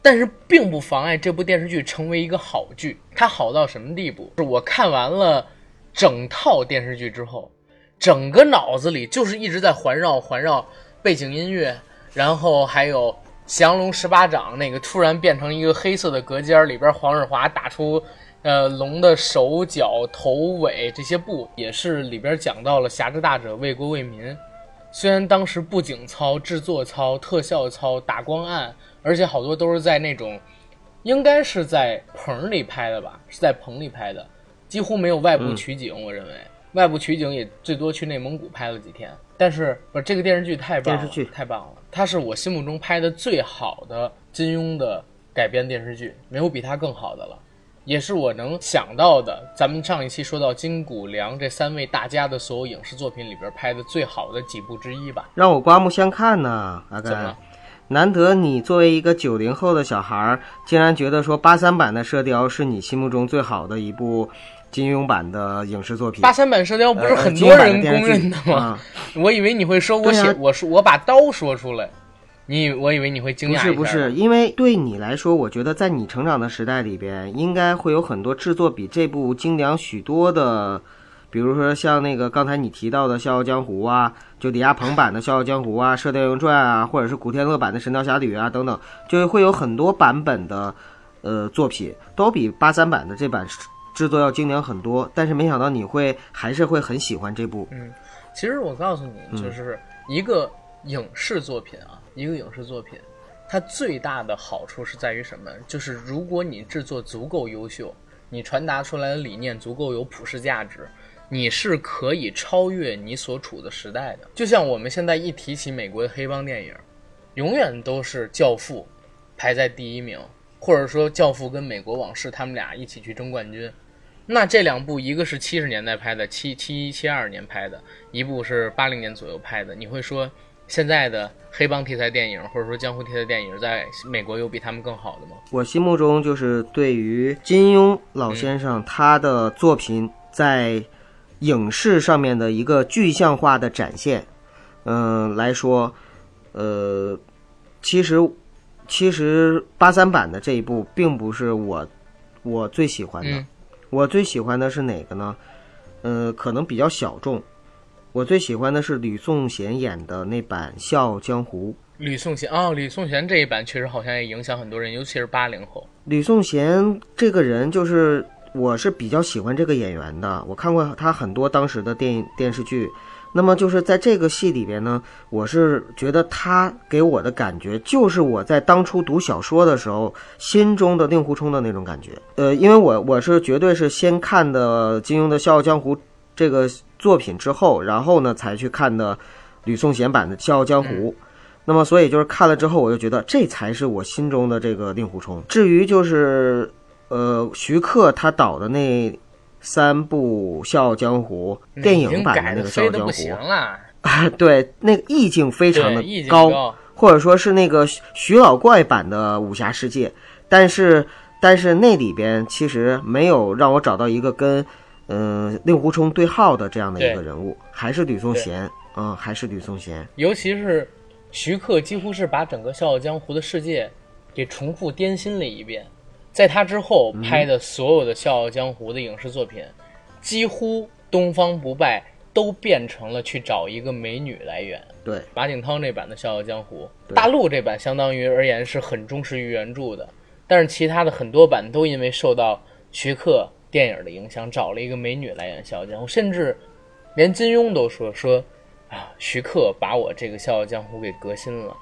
但是并不妨碍这部电视剧成为一个好剧。它好到什么地步？是我看完了整套电视剧之后，整个脑子里就是一直在环绕环绕背景音乐，然后还有降龙十八掌那个突然变成一个黑色的隔间，里边黄日华打出呃龙的手脚头尾这些布，也是里边讲到了侠之大者为国为民。虽然当时布景操、制作操、特效操、打光暗，而且好多都是在那种，应该是在棚里拍的吧，是在棚里拍的，几乎没有外部取景。我认为外部取景也最多去内蒙古拍了几天。但是不这个电视剧太棒了，电视剧太棒了，它是我心目中拍的最好的金庸的改编电视剧，没有比它更好的了。也是我能想到的。咱们上一期说到金谷良这三位大家的所有影视作品里边拍的最好的几部之一吧。让我刮目相看呐，阿甘怎么了。难得你作为一个九零后的小孩儿，竟然觉得说八三版的《射雕》是你心目中最好的一部金庸版的影视作品。八三版《射雕》不是呃很多人公认的吗？啊 [LAUGHS] 我以为你会说我写，啊我说我把刀说出来，你以我以为你会惊讶不是不是，因为对你来说，我觉得在你成长的时代里边，应该会有很多制作比这部精良许多的，比如说像那个刚才你提到的《笑傲江湖》啊，就李亚鹏版的《笑傲江湖》啊，《射雕英雄传》啊，或者是古天乐版的《神雕侠侣》啊等等，就会有很多版本的呃作品，都比八三版的这版制作要精良很多。但是没想到你会还是会很喜欢这部，嗯其实我告诉你，就是一个影视作品啊，一个影视作品，它最大的好处是在于什么？就是如果你制作足够优秀，你传达出来的理念足够有普世价值，你是可以超越你所处的时代的。就像我们现在一提起美国的黑帮电影，永远都是《教父》排在第一名，或者说《教父》跟《美国往事》他们俩一起去争冠军。那这两部，一个是七十年代拍的，七七一七二年拍的，一部是八零年左右拍的。你会说现在的黑帮题材电影，或者说江湖题材电影，在美国有比他们更好的吗？我心目中就是对于金庸老先生他的作品在影视上面的一个具象化的展现，嗯、来说，呃，其实其实八三版的这一部并不是我我最喜欢的，嗯我最喜欢的是哪个呢？呃，可能比较小众。我最喜欢的是吕颂贤演的那版《笑傲江湖》。吕颂贤哦，吕颂贤这一版确实好像也影响很多人，尤其是八零后。吕颂贤这个人，就是我是比较喜欢这个演员的，我看过他很多当时的电影电视剧。那么就是在这个戏里边呢，我是觉得他给我的感觉，就是我在当初读小说的时候心中的令狐冲的那种感觉。呃，因为我我是绝对是先看的金庸的《笑傲江湖》这个作品之后，然后呢才去看的吕颂贤版的《笑傲江湖》。那么，所以就是看了之后，我就觉得这才是我心中的这个令狐冲。至于就是，呃，徐克他导的那三部《笑傲江湖》电影版的那个《笑傲江湖 [LAUGHS] 啊，对，那个意境非常的高，高。或者说是那个徐徐老怪版的武侠世界，但是但是那里边其实没有让我找到一个跟嗯、呃令狐冲对号的这样的一个人物，还是吕颂贤，嗯，还是吕颂贤。尤其是徐克几乎是把整个《笑傲江湖》的世界给重复颠新了一遍。在他之后拍的所有的《笑傲江湖》的影视作品，几乎东方不败都变成了去找一个美女来演。对，马景涛那版的《笑傲江湖》，大陆这版相当于而言是很忠实于原著的，但是其他的很多版都因为受到徐克电影的影响，找了一个美女来演《笑傲江湖》，甚至连金庸都说说啊，徐克把我这个《笑傲江湖》给革新了。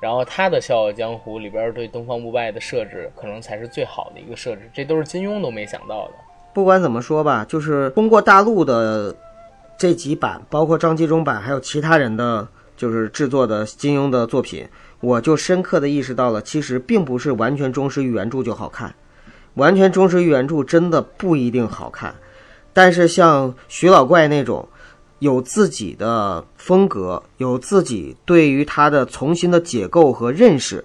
然后他的《笑傲江湖》里边对东方不败的设置，可能才是最好的一个设置，这都是金庸都没想到的。不管怎么说吧，就是通过大陆的这几版，包括张纪中版，还有其他人的就是制作的金庸的作品，我就深刻的意识到了，其实并不是完全忠实于原著就好看，完全忠实于原著真的不一定好看。但是像徐老怪那种有自己的风格，有自己对于它的重新的解构和认识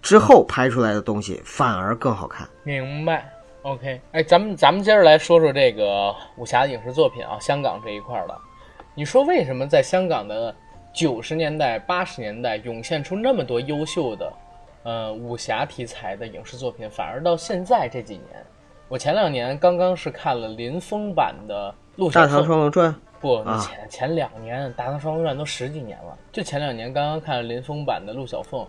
之后拍出来的东西，反而更好看。明白，OK，哎，咱们咱们接着来说说这个武侠影视作品啊，香港这一块儿的。你说为什么在香港的九十年代、八十年代涌现出那么多优秀的呃武侠题材的影视作品，反而到现在这几年，我前两年刚刚是看了林峰版的《陆《大唐双龙传》不，啊。前前两年《大唐双龙传》都十几年了，就前两年刚刚看了林峰版的《陆小凤》，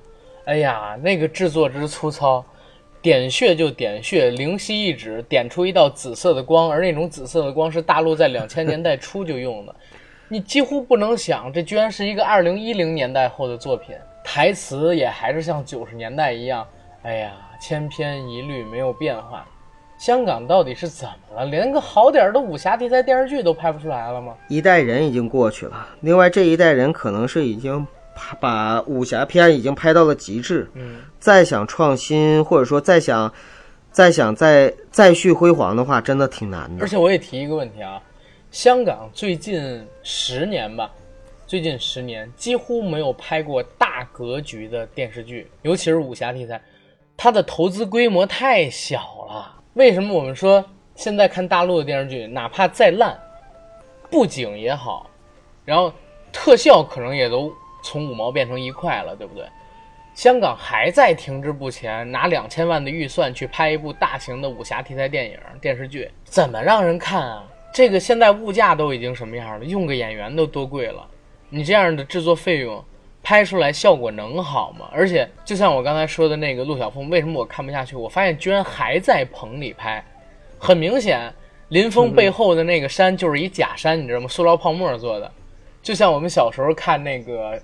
哎呀，那个制作之粗糙，点穴就点穴，灵犀一指点出一道紫色的光，而那种紫色的光是大陆在两千年代初就用的，[LAUGHS] 你几乎不能想，这居然是一个二零一零年代后的作品，台词也还是像九十年代一样，哎呀，千篇一律，没有变化。香港到底是怎么了？连个好点儿的武侠题材电视剧都拍不出来了吗？一代人已经过去了，另外这一代人可能是已经把把武侠片已经拍到了极致，嗯，再想创新或者说再想再想再再续辉煌的话，真的挺难的而。且我也提一个问题啊，香港最近十年吧，最近十年几乎没有拍过大格局的电视剧，尤其是武侠题材，它的投资规模太小了。为什么我们说现在看大陆的电视剧，哪怕再烂，布景也好，然后特效可能也都从五毛变成一块了，对不对？香港还在停滞不前，拿两千万的预算去拍一部大型的武侠题材电影电视剧，怎么让人看啊？这个现在物价都已经什么样了？用个演员都多贵了，你这样的制作费用，拍出来效果能好吗？而且就像我刚才说的那个陆小凤，为什么我看不下去？我发现居然还在棚里拍，很明显，林峰背后的那个山就是一假山，你知道吗？塑料泡沫做的，就像我们小时候看那个。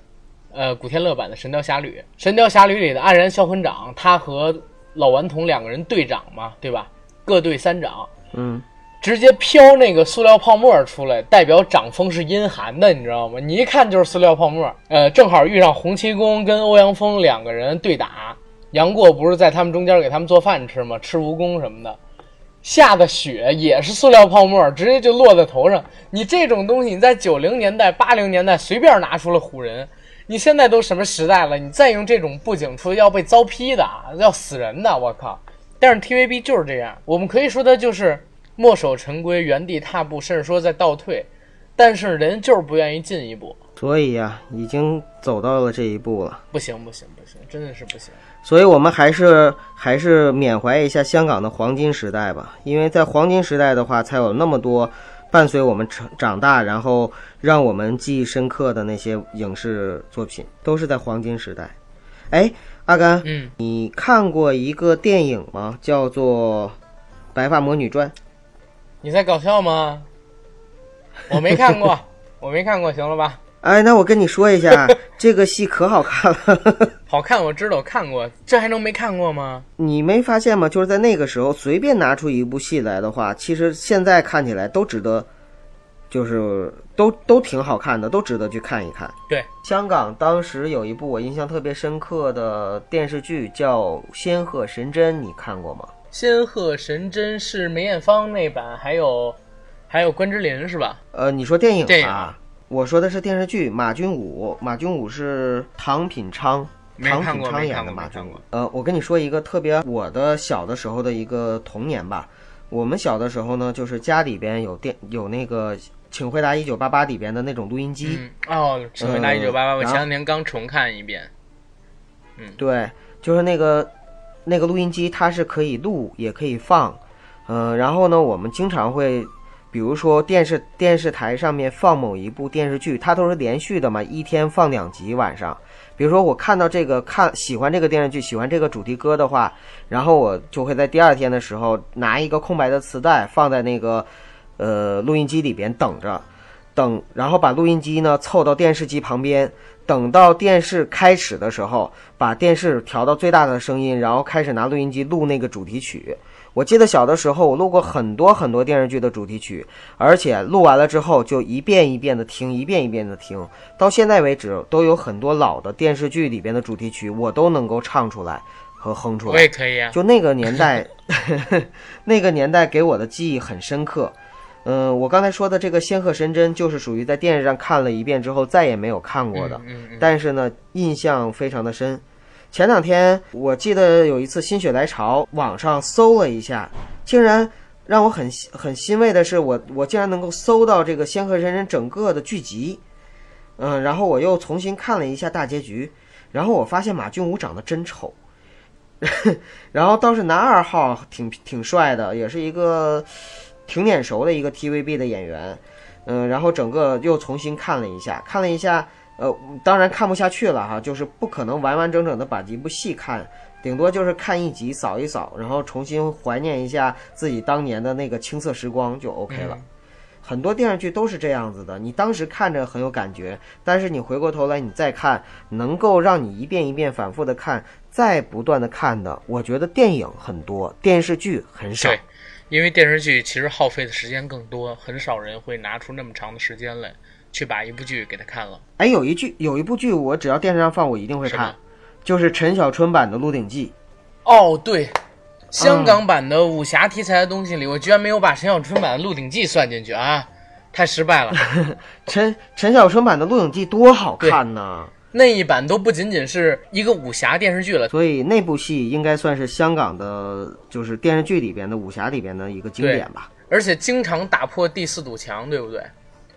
呃，古天乐版的《神雕侠侣》，《神雕侠侣》里的黯然销魂掌，他和老顽童两个人对掌嘛，对吧？各对三掌，嗯，直接飘那个塑料泡沫出来，代表掌风是阴寒的，你知道吗？你一看就是塑料泡沫。呃，正好遇上洪七公跟欧阳锋两个人对打，杨过不是在他们中间给他们做饭吃吗？吃蜈蚣什么的，下的雪也是塑料泡沫，直接就落在头上。你这种东西，你在九零年代、八零年代随便拿出来唬人。你现在都什么时代了？你再用这种布景出要被遭批的，要死人的！我靠！但是 TVB 就是这样，我们可以说它就是墨守成规、原地踏步，甚至说在倒退。但是人就是不愿意进一步，所以呀，已经走到了这一步了。不行，不行，不行，真的是不行。所以我们还是还是缅怀一下香港的黄金时代吧，因为在黄金时代的话，才有那么多。伴随我们成长大，然后让我们记忆深刻的那些影视作品，都是在黄金时代。哎，阿甘，嗯，你看过一个电影吗？叫做《白发魔女传》。你在搞笑吗？我没看过，[LAUGHS] 我没看过，行了吧？哎，那我跟你说一下，[LAUGHS] 这个戏可好看了。[LAUGHS] 好看，我知道，我看过，这还能没看过吗？你没发现吗？就是在那个时候，随便拿出一部戏来的话，其实现在看起来都值得，就是都都挺好看的，都值得去看一看。对，香港当时有一部我印象特别深刻的电视剧叫《仙鹤神针》，你看过吗？《仙鹤神针》是梅艳芳那版，还有还有关之琳是吧？呃，你说电影电影啊？我说的是电视剧，马君武，马君武是唐品昌，唐品昌演的马君武。呃，我跟你说一个特别我的小的时候的一个童年吧。我们小的时候呢，就是家里边有电有那个《请回答一九八八》里边的那种录音机。哦，《请回答一九八八》，我前两天刚重看一遍。嗯对，就是那个那个录音机，它是可以录也可以放。嗯、然后呢，我们经常会。比如说电视电视台上面放某一部电视剧，它都是连续的嘛，一天放两集晚上。比如说我看到这个看喜欢这个电视剧，喜欢这个主题歌的话，然后我就会在第二天的时候拿一个空白的磁带放在那个呃录音机里边等着，等然后把录音机呢凑到电视机旁边，等到电视开始的时候，把电视调到最大的声音，然后开始拿录音机录那个主题曲。我记得小的时候，我录过很多很多电视剧的主题曲，而且录完了之后就一遍一遍的听，一遍一遍的听。到现在为止，都有很多老的电视剧里边的主题曲，我都能够唱出来和哼出来。我也可以啊。就那个年代，[LAUGHS] 那个年代给我的记忆很深刻。嗯，我刚才说的这个《仙鹤神针》就是属于在电视上看了一遍之后再也没有看过的，但是呢，印象非常的深。前两天我记得有一次心血来潮，网上搜了一下，竟然让我很很欣慰的是我，我竟然能够搜到这个《仙鹤神针》整个的剧集。嗯，然后我又重新看了一下大结局，然后我发现马俊武长得真丑，[LAUGHS] 然后倒是男二号挺挺帅的，也是一个挺眼熟的一个 TVB 的演员。嗯，然后整个又重新看了一下，看了一下。呃，当然看不下去了哈，就是不可能完完整整的把一部戏看，顶多就是看一集扫一扫，然后重新怀念一下自己当年的那个青涩时光就 OK 了。嗯很多电视剧都是这样子的，你当时看着很有感觉，但是你回过头来你再看，能够让你一遍一遍反复的看，再不断的看的，我觉得电影很多，电视剧很少。对，因为电视剧其实耗费的时间更多，很少人会拿出那么长的时间来去把一部剧给它看了。哎，有一剧有一部剧，我只要电视上放，我一定会看就是陈小春版的《鹿鼎记》。哦，对，香港版的武侠题材的东西里，我居然没有把陈小春版的《鹿鼎记》算进去啊，太失败了。[LAUGHS] 陈陈小春版的《鹿鼎记》多好看呐！那一版都不仅仅是一个武侠电视剧了，所以那部戏应该算是香港的，就是电视剧里边的武侠里边的一个经典吧。而且经常打破第四堵墙，对不对？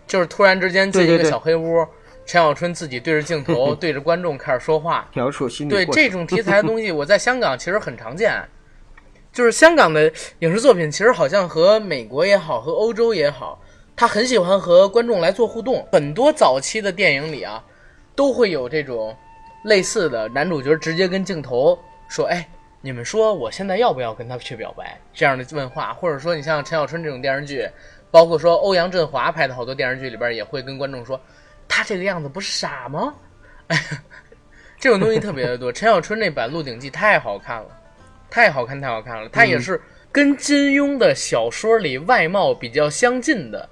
就是突然之间进一个对对对小黑屋，陈小春自己对着镜头、[LAUGHS] 对着观众开始说话。描述心理对这种题材的东西，[LAUGHS] 我在香港其实很常见。就是香港的影视作品，其实好像和美国也好，和欧洲也好，他很喜欢和观众来做互动。很多早期的电影里啊，都会有这种类似的男主角直接跟镜头说：“哎，你们说我现在要不要跟他去表白？”这样的问话，或者说你像陈小春这种电视剧，包括说欧阳震华拍的好多电视剧里边也会跟观众说：“他这个样子不是傻吗？”哎，这种东西特别的多。陈小春那版《鹿鼎记》太好看了，太好看，太好看了。他也是跟金庸的小说里外貌比较相近的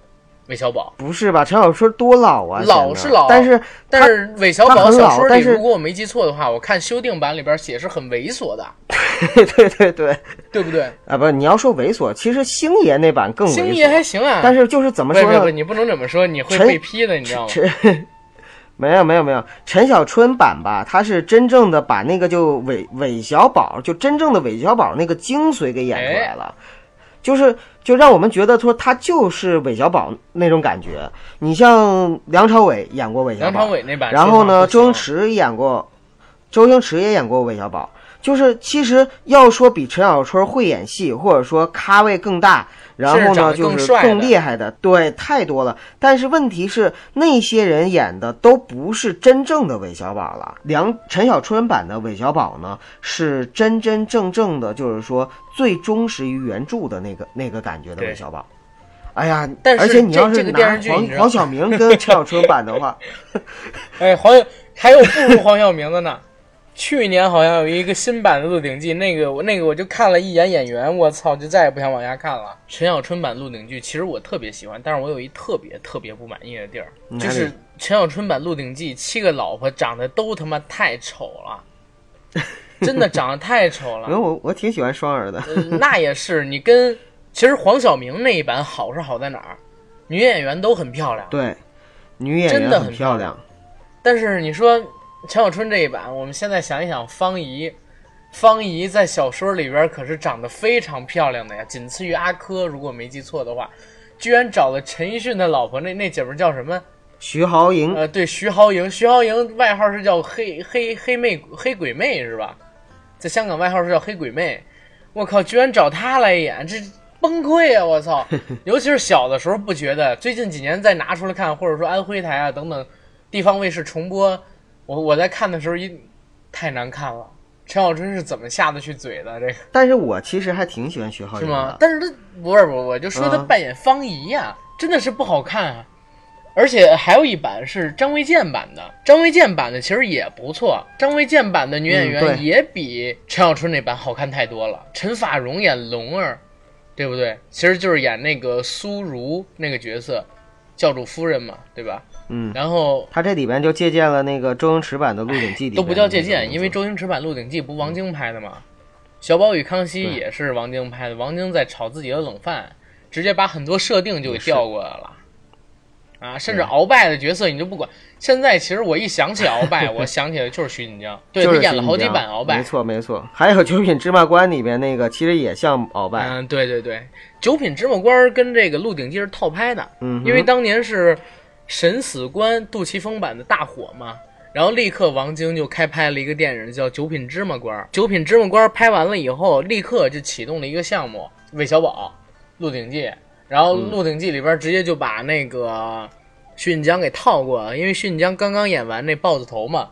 韦小宝，不是吧？陈小春多老啊，老是老但是但是韦小宝小说里，老但是如果我没记错的话，我看修订版里边写是很猥琐的，[LAUGHS] 对对对对对不对？啊，不是你要说猥琐，其实星爷那版更猥琐星爷，还行啊，但是就是怎么说呢？你不能这么说，你会被批的，你知道吗？陈没有没有没有，陈小春版吧，他是真正的把那个就韦韦小宝，就真正的韦小宝那个精髓给演出来了，就是就让我们觉得说他就是韦小宝那种感觉。你像梁朝伟演过韦小宝梁朝，伟那版，然后呢，周星驰驰演过，周星驰也演过韦小宝。就是其实要说比陈小春会演戏，或者说咖位更大，然后呢就是更厉害的，对，太多了。但是问题是那些人演的都不是真正的韦小宝了。梁陈小春版的韦小宝呢，是真真正正的，就是说最忠实于原著的那个那个感觉的韦小宝。哎呀，但是而且你要是拿黄黄晓明跟陈小春版的话，[LAUGHS] 哎，黄晓还有不如黄晓明的呢。去年好像有一个新版的《鹿鼎记》，那个我那个我就看了一眼演员，我操，就再也不想往下看了。陈小春版《鹿鼎记》其实我特别喜欢，但是我有一特别特别不满意的地儿，就是陈小春版《鹿鼎记》七个老婆长得都他妈太丑了，[LAUGHS] 真的长得太丑了因为。我我挺喜欢双儿的。呃那也是，你跟其实黄晓明那一版好是好在哪儿？女演员都很漂亮，对，女演员真的很很漂亮。但是你说陈小春这一版，我们现在想一想，方怡，方怡在小说里边可是长得非常漂亮的呀，仅次于阿珂，如果没记错的话，居然找了陈奕迅的老婆，那那姐们儿叫什么？徐濠萦，呃，对，徐濠萦，徐濠萦外号是叫黑黑黑妹黑鬼妹是吧？在香港外号是叫黑鬼妹，我靠，居然找她来演，这崩溃啊！我操！[LAUGHS] 尤其是小的时候不觉得，最近几年再拿出来看，或者说安徽台啊等等地方卫视重播，我我在看的时候一太难看了。陈小春是怎么下得去嘴的？这个但是我其实还挺喜欢徐浩是吗。但是他不是不是，我就说他嗯扮演方怡呀、真的是不好看啊。而且还有一版是张卫健版的，张卫健版的其实也不错。张卫健版的女演嗯员也比陈小春那版好看太多了。陈法蓉演龙儿，对不对？其实就是演那个苏如那个角色，教主夫人嘛，对吧？嗯，然后他这里边就借鉴了那个周星驰版的《鹿鼎记》里都不叫借鉴，因为周星驰版《鹿鼎记》不王晶拍的吗，小宝与康熙也是王晶拍的，王晶在炒自己的冷饭，直接把很多设定就给调过来了。啊，甚至鳌拜的角色你就不管。现在其实我一想起鳌拜，[LAUGHS] 我想起来就是徐锦江，对他演了好几版鳌拜。没。错没错。还有《九品芝麻官》里边那个，其实也像鳌拜，嗯，对对对，九品芝麻官跟这个《鹿鼎记》是套拍的，嗯，因为当年是审死官杜琪峰版的大火嘛，然后立刻王晶就开拍了一个电影叫《九品芝麻官》。九品芝麻官拍完了以后，立刻就启动了一个项目——韦小宝、鹿鼎记。然后《鹿鼎记》里边直接就把那个徐锦江给套过了，因为徐锦江刚刚演完那豹子头嘛，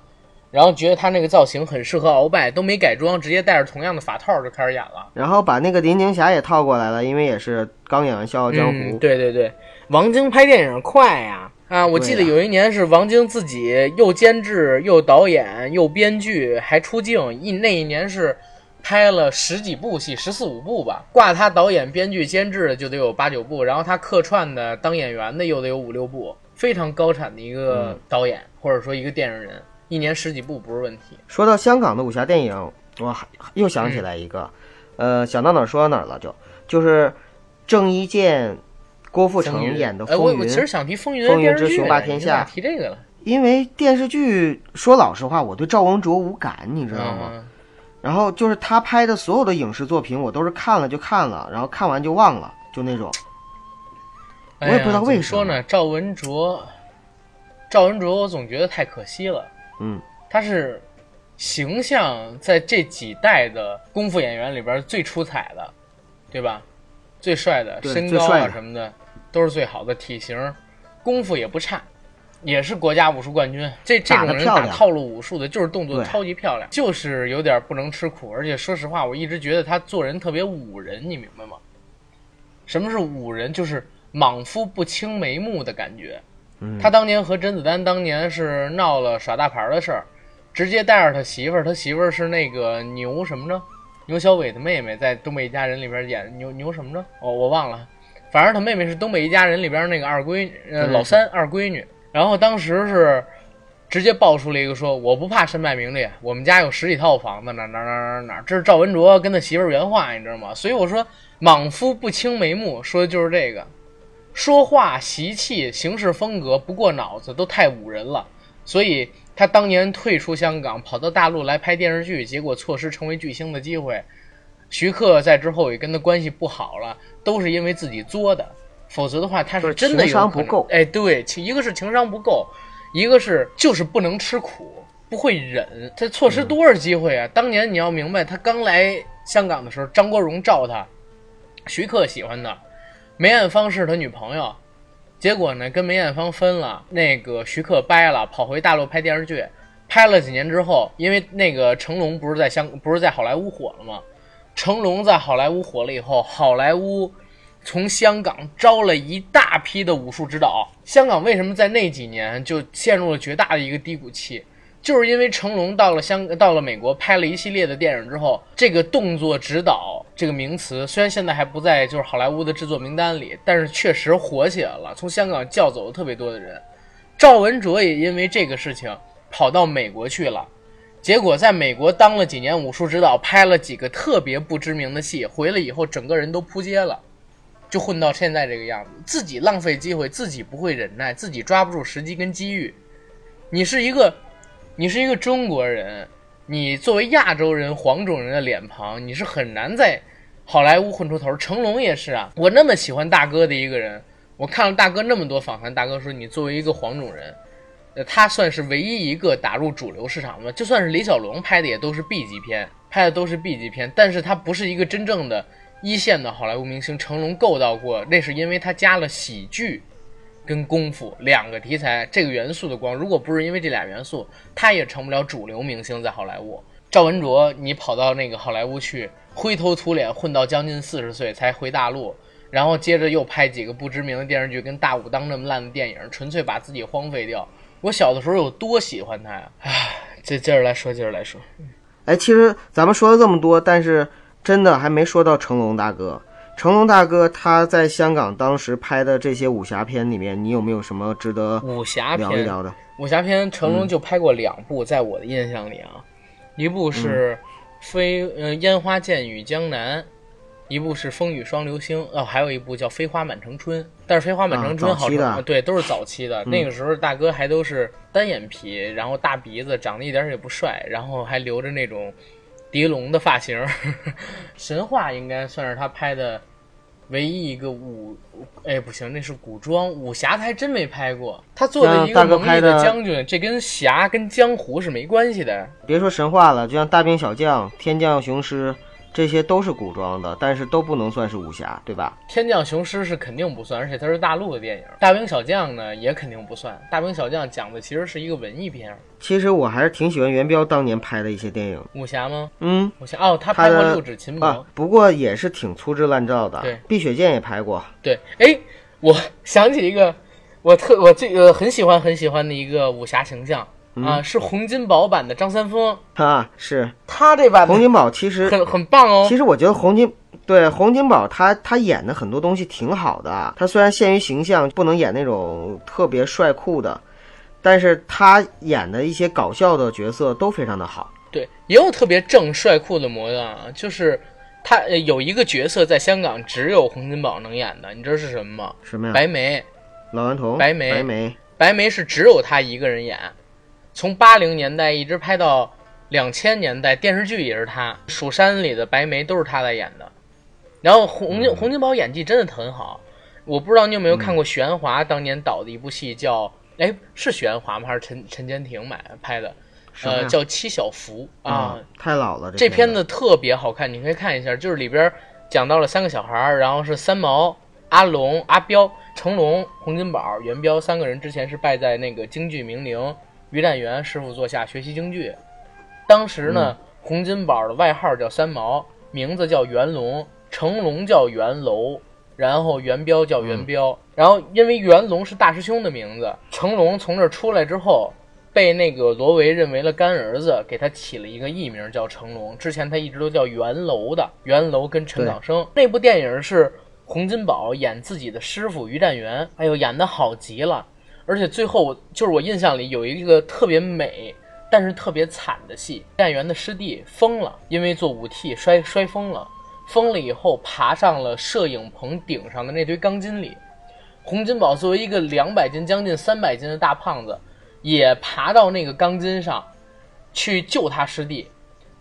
然后觉得他那个造型很适合鳌拜，都没改装，直接戴着同样的法套就开始演了。然后把那个林青霞也套过来了，因为也是刚演完《笑傲江湖》嗯。对对对，王晶拍电影快呀！啊，我记得有一年是王晶自己又监制又导演又编剧还出镜，一那一年是拍了十几部戏，十四五部吧，挂他导演、编剧、监制的就得有八九部，然后他客串的当演员的又得有五六部，非常高产的一个嗯。导演、或者说一个电影人，一年十几部不是问题。说到香港的武侠电影，我还又想起来一个，呃，想到哪儿说到哪儿了就，就是郑伊健、郭富城演的《哎，我风云我其》实想提《风云》风云之雄霸天下提这个了，因为电视剧说老实话，我对赵文卓无感，你知道吗？嗯然后就是他拍的所有的影视作品，我都是看了就看了，然后看完就忘了，就那种。我也不知道为什么说呢。赵文卓，赵文卓，我总觉得太可惜了。嗯，他是形象在这几代的功夫演员里边最出彩的，对吧？最帅的，身高啊什么的都是最好的，体型、功夫也不差，也是国家武术冠军。这这种人打套路武术的，就是动作超级漂亮，就是有点不能吃苦。而且说实话，我一直觉得他做人特别武人，你明白吗？什么是武人？就是莽夫不清眉目的感觉。嗯他当年和甄子丹当年是闹了耍大牌的事儿，直接带着他媳妇儿，他媳妇儿是那个牛什么着，牛小伟的妹妹，在《东北一家人》里边演牛牛什么着，哦，我忘了，反正他妹妹是《东北一家人》里边那个二闺呃老三二闺女，然后当时是直接爆出了一个说我不怕身败名裂，我们家有十几套房子，哪哪哪哪哪，这是赵文卓跟他媳妇儿原话，你知道吗？所以我说莽夫不清眉目，说的就是这个。说话习气、行事风格不过脑子，都太忤人了。所以他当年退出香港，跑到大陆来拍电视剧，结果错失成为巨星的机会。徐克在之后也跟他关系不好了，都是因为自己作的，否则的话他是是真的有情商不够哎，对，一个是情商不够，一个是就是不能吃苦，不会忍。他错失多少机会啊！当年你要明白，他刚来香港的时候，张国荣罩他，徐克喜欢他，梅艳芳是他女朋友，结果呢跟梅艳芳分了，那个徐克掰了，跑回大陆拍电视剧，拍了几年之后，因为那个成龙不是在香不是在好莱坞火了吗？成龙在好莱坞火了以后，好莱坞从香港招了一大批的武术指导。香港为什么在那几年就陷入了绝大的一个低谷期？就是因为成龙到了香到了美国拍了一系列的电影之后，这个动作指导这个名词虽然现在还不在就是好莱坞的制作名单里，但是确实火起来了，从香港叫走了特别多的人。赵文卓也因为这个事情跑到美国去了，结果在美国当了几年武术指导，拍了几个特别不知名的戏，回来以后整个人都扑街了，就混到现在这个样子，自己浪费机会，自己不会忍耐，自己抓不住时机跟机遇。你是一个，你是一个中国人，你作为亚洲人、黄种人的脸庞，你是很难在好莱坞混出头。成龙也是啊，我那么喜欢大哥的一个人，我看了大哥那么多访谈，大哥说你作为一个黄种人。呃，他算是唯一一个打入主流市场的，就算是李小龙拍的也都是 B 级片，拍的都是 B 级片，但是他不是一个真正的一线的好莱坞明星。成龙够到过，那是因为他加了喜剧跟功夫两个题材这个元素的光，如果不是因为这俩元素，他也成不了主流明星在好莱坞。赵文卓，你跑到那个好莱坞去，灰头土脸混到将近四十岁才回大陆，然后接着又拍几个不知名的电视剧，跟大武当那么烂的电影，纯粹把自己荒废掉。我小的时候有多喜欢他呀！唉，接接着来说，接着来说，哎，其实咱们说了这么多，但是真的还没说到成龙大哥。成龙大哥他在香港当时拍的这些武侠片里面，你有没有什么值得武侠片，聊一聊的？武侠片成龙就拍过两部，在我的印象里啊，一部是嗯《飞呃烟花剑雨江南》，一部是《风雨双流星》，哦，还有一部叫《飞花满城春》。但是《飞花满城春好对都是早期的，那个时候大哥还都是单眼皮，然后大鼻子，长得一点儿也不帅，然后还留着那种狄龙的发型。[LAUGHS] 神话应该算是他拍的唯一一个武，哎不行，那是古装武侠，他还真没拍过。他做的一个那大哥蒙毅的拍的将军，这跟侠跟江湖是没关系的。别说神话了，就像大兵小将、天降雄狮，这些都是古装的，但是都不能算是武侠，对吧？天降雄狮是肯定不算，而且它是大陆的电影。大兵小将呢也肯定不算。大兵小将讲的其实是一个文艺片，其实我还是挺喜欢元彪当年拍的一些电影，武侠吗？嗯武侠哦，他拍过六指琴魔。啊，不过也是挺粗制滥造的。对碧血剑也拍过，对，哎，我想起一个，我特我这个很喜欢很喜欢的一个武侠形象、嗯啊，是洪金宝版的张三丰，啊，是他这版洪金宝。其实很很棒哦其。实我觉得洪金对洪金宝他他演的很多东西挺好的啊，他虽然限于形象不能演那种特别帅酷的，但是他演的一些搞笑的角色都非常的好。对，也有特别正帅酷的模样啊，就是他呃有一个角色在香港只有洪金宝能演的，你知道是什么吗？什么呀？白眉。老顽童、白眉白眉，白眉是只有他一个人演，从八零年代一直拍到两千年代，电视剧也是他，《蜀山》里的白眉都是他在演的。然后洪金洪金宝演技真的很好，我不知道你有没有看过玄华当年导的一部戏叫《哎，是许鞍华吗？还是陈陈坚挺买拍的？呃，叫《七小福》啊，太老了，这片片子特别好看，你可以看一下，就是里边讲到了三个小孩儿，然后是三毛、阿龙、阿彪、成龙、洪金宝、元彪三个人之前是拜在那个京剧名伶于占元师傅座下学习京剧。当时呢，洪金宝的外号叫三毛，名字叫元龙，成龙叫元楼，然后元彪叫元彪。然后因为元龙是大师兄的名字，成龙从这儿出来之后，被那个罗维认为了干儿子，给他起了一个艺名叫成龙。之前他一直都叫元楼的，元楼跟陈港生。那部电影是洪金宝演自己的师傅于占元，哎呦，演的好极了。而且最后就是我印象里有一个特别美，但是特别惨的戏，占元的师弟疯了，因为做武替摔摔疯了，疯了以后爬上了摄影棚顶上的那堆钢筋里。洪金宝作为一个两百斤、将近三百斤的大胖子，也爬到那个钢筋上去救他师弟。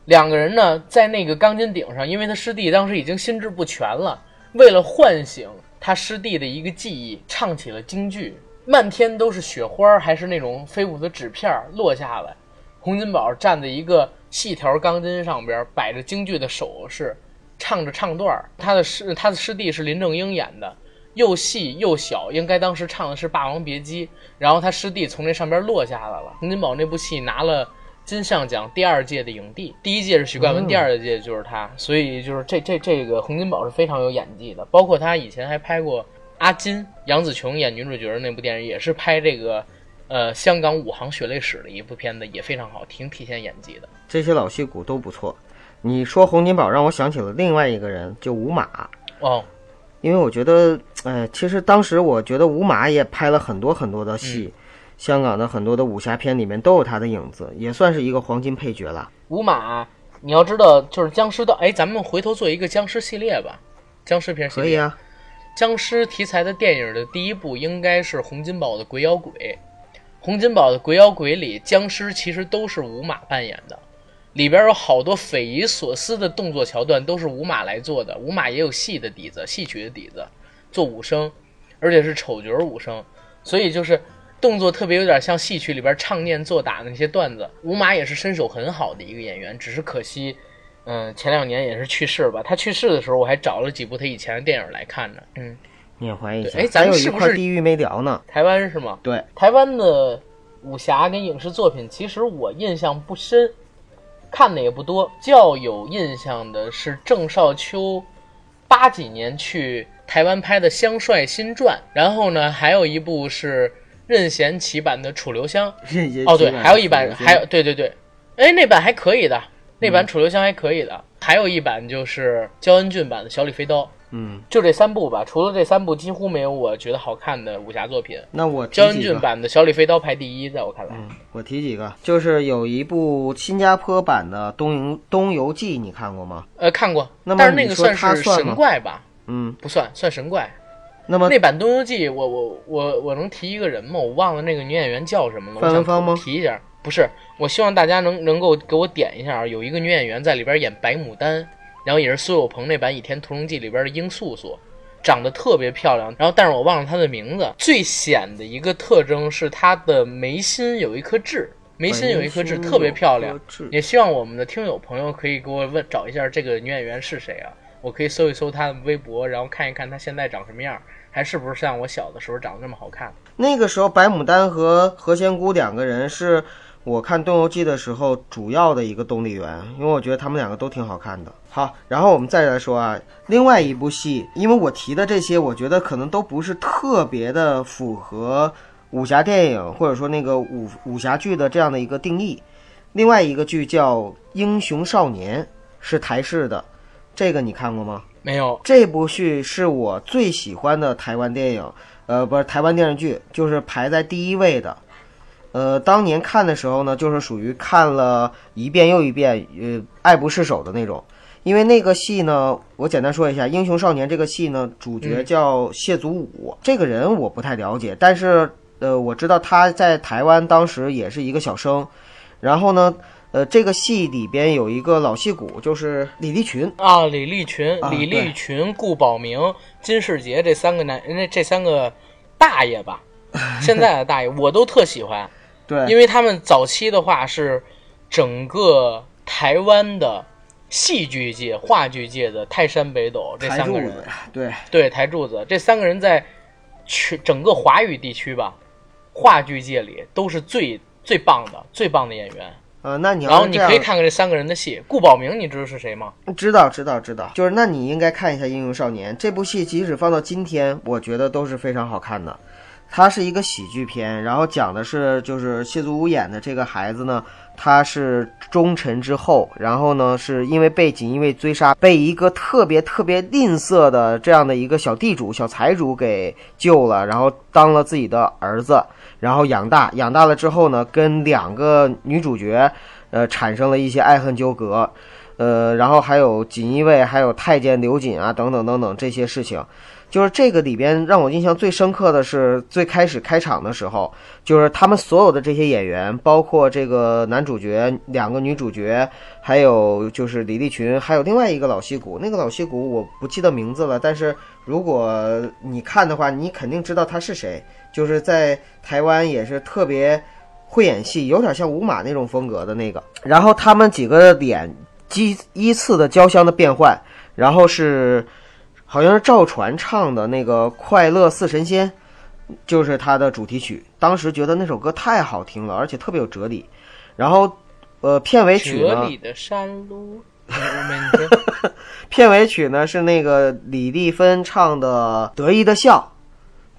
两个人呢，在那个钢筋顶上，因为他师弟当时已经心智不全了，为了唤醒他师弟的一个记忆，唱起了京剧。漫天都是雪花，还是那种飞舞的纸片落下来。洪金宝站在一个细条钢筋上边，摆着京剧的手势，唱着唱段儿。他的师他的师弟是林正英演的，又细又小，应该当时唱的是《霸王别姬》。然后他师弟从那上边落下来了。洪金宝那部戏拿了金像奖第二届的影帝，第一届是许冠文，第二届就是他。所以就是这这这个洪金宝是非常有演技的，包括他以前还拍过。阿金、杨紫琼演女主角的那部电影也是拍这个，呃，香港武行血泪史的一部片子，也非常好，挺体现演技的。这些老戏骨都不错。你说洪金宝让我想起了另外一个人，就吴马。哦，因为我觉得，哎，其实当时我觉得吴马也拍了很多很多的戏，香港的很多的武侠片里面都有他的影子，也算是一个黄金配角了。吴马，你要知道，就是僵尸的，哎，咱们回头做一个僵尸系列吧，僵尸片系列。可以啊，僵尸题材的电影的第一部应该是洪金宝的《鬼咬鬼》。洪金宝的《鬼咬鬼》里，僵尸其实都是吴马扮演的，里边有好多匪夷所思的动作桥段都是吴马来做的。吴马也有戏的底子，戏曲的底子，做武生，而且是丑角武生，所以就是动作特别有点像戏曲里边唱念做打的那些段子。吴马也是身手很好的一个演员，只是可惜。嗯，前两年也是去世吧。他去世的时候，我还找了几部他以前的电影来看呢。嗯，缅怀一下。对哎咱有一们是不是块地狱没聊呢？台湾是吗？对，台湾的武侠跟影视作品，其实我印象不深，看的也不多。较有印象的是郑少秋八几年去台湾拍的《香帅新传》，然后呢，还有一部是任贤齐版的《楚留香》。任贤哦，对，还有一版，还有对对对，哎，那版还可以的，那版《楚留香》还可以的。还有一版就是焦恩俊版的《小李飞刀》，嗯，就这三部吧。除了这三部，几乎没有我觉得好看的武侠作品。那我焦恩。俊版的《小李飞刀》排第一，在我看来。嗯，我提几个，就是有一部新加坡版的《东游东游记》，你看过吗？呃，看过，那么但是那个算吗神怪吧？嗯，不算，算神怪。那么那版《东游记》，我我我我能提一个人吗？我忘了那个女演员叫什么了。我想范文芳吗提一下，不是，我希望大家能能够给我点一下啊，有一个女演员在里边演白牡丹，然后也是苏有朋那版《倚天屠龙记》里边的殷素素，长得特别漂亮。然后，但是我忘了她的名字。最显的一个特征是她的眉心有一颗痣，眉心有一颗痣，特别漂亮。也希望我们的听友朋友可以给我问找一下这个女演员是谁啊？我可以搜一搜她的微博，然后看一看她现在长什么样，还是不是像我小的时候长得那么好看？那个时候，白牡丹和何仙姑两个人是我看《东游记》的时候主要的一个动力源，因为我觉得他们两个都挺好看的。好，然后我们再来说啊，另外一部戏，因为我提的这些，我觉得可能都不是特别的符合武侠电影或者说那个武武侠剧的这样的一个定义。另外一个剧叫《英雄少年》，是台式的，这个你看过吗？没有，这部剧是我最喜欢的台湾电影，呃，不是台湾电视剧，就是排在第一位的。呃，当年看的时候呢，就是属于看了一遍又一遍，呃，爱不释手的那种。因为那个戏呢，我简单说一下，《英雄少年》这个戏呢，主角叫谢祖武，这个人我不太了解，但是呃，我知道他在台湾当时也是一个小生。然后呢，呃，这个戏里边有一个老戏骨，就是李立群，啊，李立群、啊李立群、顾宝明、金世杰这三个男，那这三个大爷吧，现在的大爷我都特喜欢，对，因为他们早期的话是整个台湾的戏剧界、话剧界的泰山北斗这三个人对，对台柱子这三个人在全整个华语地区吧，话剧界里都是最最棒的、最棒的演员。呃，那你然后你可以看看这三个人的戏。顾宝明，你知道是谁吗？知道知道知道，就是那你应该看一下《英雄少年》这部戏，即使放到今天，我觉得都是非常好看的。它是一个喜剧片，然后讲的是就是谢祖武演的这个孩子呢，他是忠臣之后，然后呢是因为被锦衣卫追杀，被一个特别特别吝啬的这样的一个小地主、小财主给救了，然后当了自己的儿子，然后养大，养大了之后呢，跟两个女主角，呃，产生了一些爱恨纠葛。呃，然后还有锦衣卫，还有太监刘瑾啊，等等等等这些事情，就是这个里边让我印象最深刻的是最开始开场的时候，就是他们所有的这些演员，包括这个男主角、两个女主角，还有就是李立群，还有另外一个老戏骨，那个老戏骨我不记得名字了，但是如果你看的话，你肯定知道他是谁，就是在台湾也是特别会演戏，有点像吴马那种风格的那个，然后他们几个的脸。依依次的交相的变换，然后是好像是赵传唱的那个《快乐似神仙》，就是他的主题曲。当时觉得那首歌太好听了，而且特别有哲理。然后，呃，片尾曲呢？哲理的山路。[LAUGHS] [LAUGHS] 片尾曲呢是那个李丽芬唱的《得意的笑》，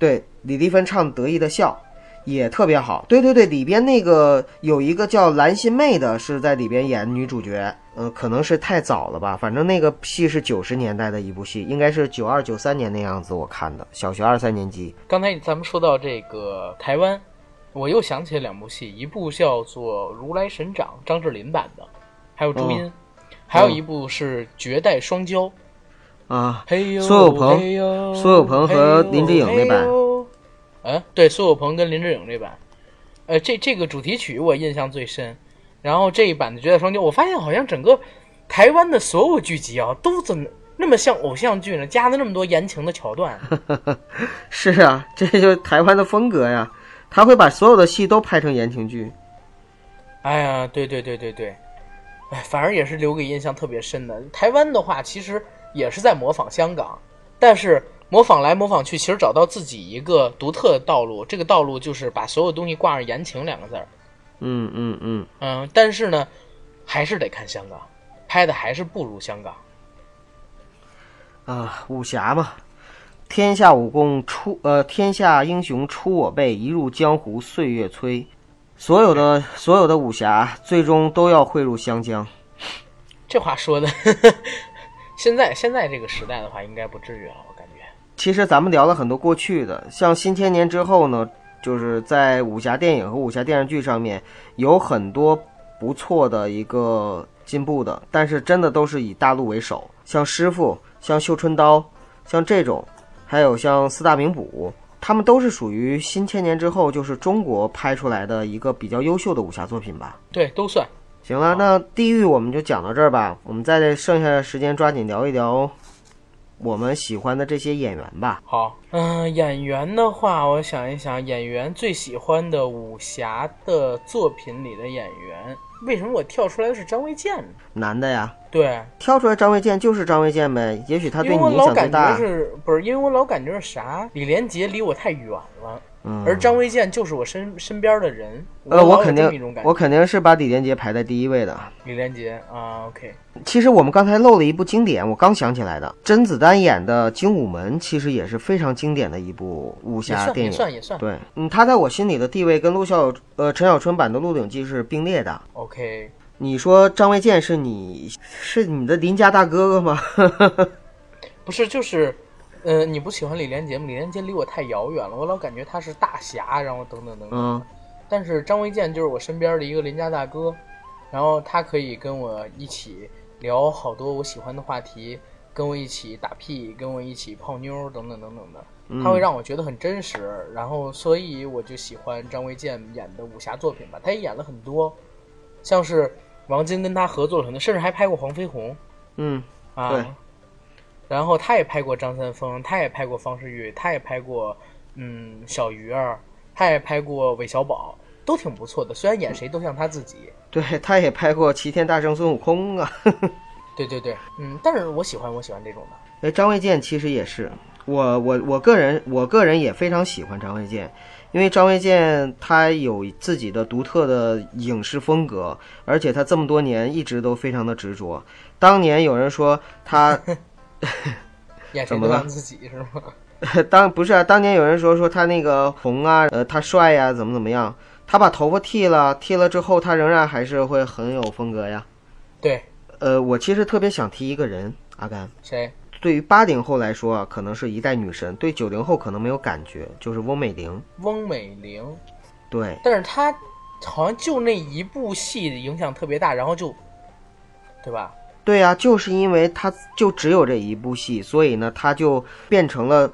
对，李丽芬唱《得意的笑》也特别好。对对对，里边那个有一个叫蓝心湄的，是在里边演女主角。嗯，可能是太早了吧，反正那个戏是九十年代的一部戏，应该是九二九三年那样子，我看的，小学二三年级。刚才咱们说到这个台湾，我又想起了两部戏，一部叫做《如来神掌》，张智霖版的，还有朱茵，哦还有一部是《绝代双骄》。啊，苏有朋苏有朋和林志颖那版。嘿呦嗯，对，苏有朋跟林志颖这版。呃，这这个主题曲我印象最深。然后这一版的《绝代双骄》，我发现好像整个台湾的所有剧集啊，都怎么那么像偶像剧呢？加了那么多言情的桥段。[LAUGHS] 是啊，这就是台湾的风格呀，他会把所有的戏都拍成言情剧。哎呀，对对对对对，哎，反而也是留给印象特别深的。台湾的话，其实也是在模仿香港，但是模仿来模仿去，其实找到自己一个独特的道路。这个道路就是把所有东西挂上“言情”两个字儿。嗯嗯嗯，嗯，但是呢，还是得看香港，拍的还是不如香港。啊，武侠嘛，天下武功出呃，天下英雄出我辈，一入江湖岁月催。所有的所有的武侠最终都要汇入湘江。这话说的，[LAUGHS] 现在现在这个时代的话，应该不至于了，我感觉。其实咱们聊了很多过去的，像新千年之后呢，就是在武侠电影和武侠电视剧上面有很多不错的一个进步的，但是真的都是以大陆为首，像师傅、像绣春刀、像这种，还有像四大名捕，他们都是属于新千年之后就是中国拍出来的一个比较优秀的武侠作品吧。对，都算。行了，那地狱我们就讲到这儿吧，我们再剩下的时间抓紧聊一聊我们喜欢的这些演员吧。好，嗯、演员的话，我想一想，演员最喜欢的武侠的作品里的演员，为什么我跳出来的是张卫健呢？男的呀，对，跳出来张卫健就是张卫健呗，也许他因为我对你影老感觉。是不是？因为我老感觉是啥？李连杰离我太远了，嗯，而张卫健就是我身身边的人。呃，我肯定我肯定是把李连杰排在第一位的。李连杰啊，OK，其实我们刚才漏了一部经典，我刚想起来的，甄子丹演的《精武门》其实也是非常经典的一部武侠电影。算也算对，嗯，他在我心里的地位跟陆小呃陈小春版的《鹿鼎记》是并列的。OK。你说张卫健是你是你的邻家大哥哥吗？[LAUGHS] 不是，就是，呃，你不喜欢李连杰吗？李连杰离我太遥远了，我老感觉他是大侠，然后等等等等。嗯但是张卫健就是我身边的一个邻家大哥，然后他可以跟我一起聊好多我喜欢的话题，跟我一起打屁，跟我一起泡妞等等等等的，嗯他会让我觉得很真实，然后所以我就喜欢张卫健演的武侠作品吧。他也演了很多，像是王晶跟他合作了很多，甚至还拍过黄飞鸿嗯啊。对然后他也拍过张三丰，他也拍过方世玉，他也拍过嗯小鱼儿，他也拍过韦小宝，都挺不错的。虽然演谁都像他自己。对，他也拍过《齐天大圣孙悟空》啊。[LAUGHS] 对对对，嗯，但是我喜欢我喜欢这种的。哎，张卫健其实也是我我我个人我个人也非常喜欢张卫健，因为张卫健他有自己的独特的影视风格，而且他这么多年一直都非常的执着。当年有人说他 [LAUGHS] 演谁怎么了自己是吗？[LAUGHS] 当不是啊，当年有人说说他那个红啊，呃，他帅呀、怎么怎么样？他把头发剃了，剃了之后，他仍然还是会很有风格呀。对，呃，我其实特别想提一个人，阿甘。谁？对于八零后来说啊，可能是一代女神；对九零后可能没有感觉，就是翁美玲。翁美玲。对，但是她好像就那一部戏的影响特别大，然后就，对吧？对呀、就是因为他就只有这一部戏，所以呢，他就变成了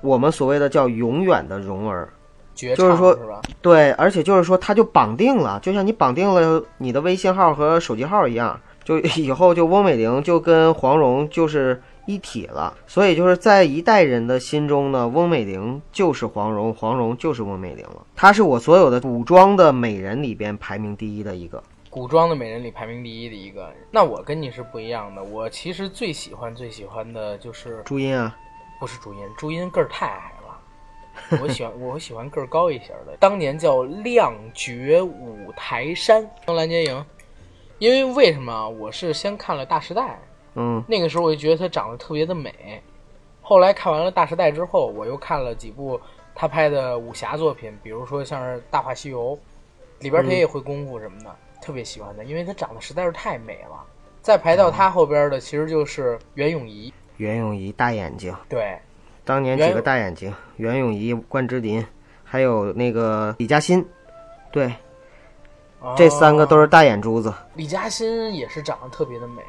我们所谓的叫永远的蓉儿。就是说？对，而且就是说，他就绑定了，就像你绑定了你的微信号和手机号一样，就以后就翁美玲就跟黄蓉就是一体了。所以就是在一代人的心中呢，翁美玲就是黄蓉，黄蓉就是翁美玲了。她是我所有的古装的美人里边排名第一的一个。古装的美人里排名第一的一个。那我跟你是不一样的，我其实最喜欢最喜欢的就是朱茵啊，不是朱茵，朱茵个儿太矮了。我喜欢 [LAUGHS] 我喜欢个儿高一些的，当年叫亮绝五台山。蓝洁瑛，因为为什么？啊我是先看了《大时代》，嗯。那个时候我就觉得她长得特别的美。后来看完了《大时代》之后，我又看了几部她拍的武侠作品，比如说像是《大话西游》，里边她也会功夫什么的，特别喜欢的，因为她长得实在是太美了。再排到她后边的，其实就是袁咏仪。袁咏仪大眼睛，对，当年几个大眼睛，袁咏仪、关之琳，还有那个李嘉欣，对，这三个都是。大眼珠子。李嘉欣也是长得特别的美，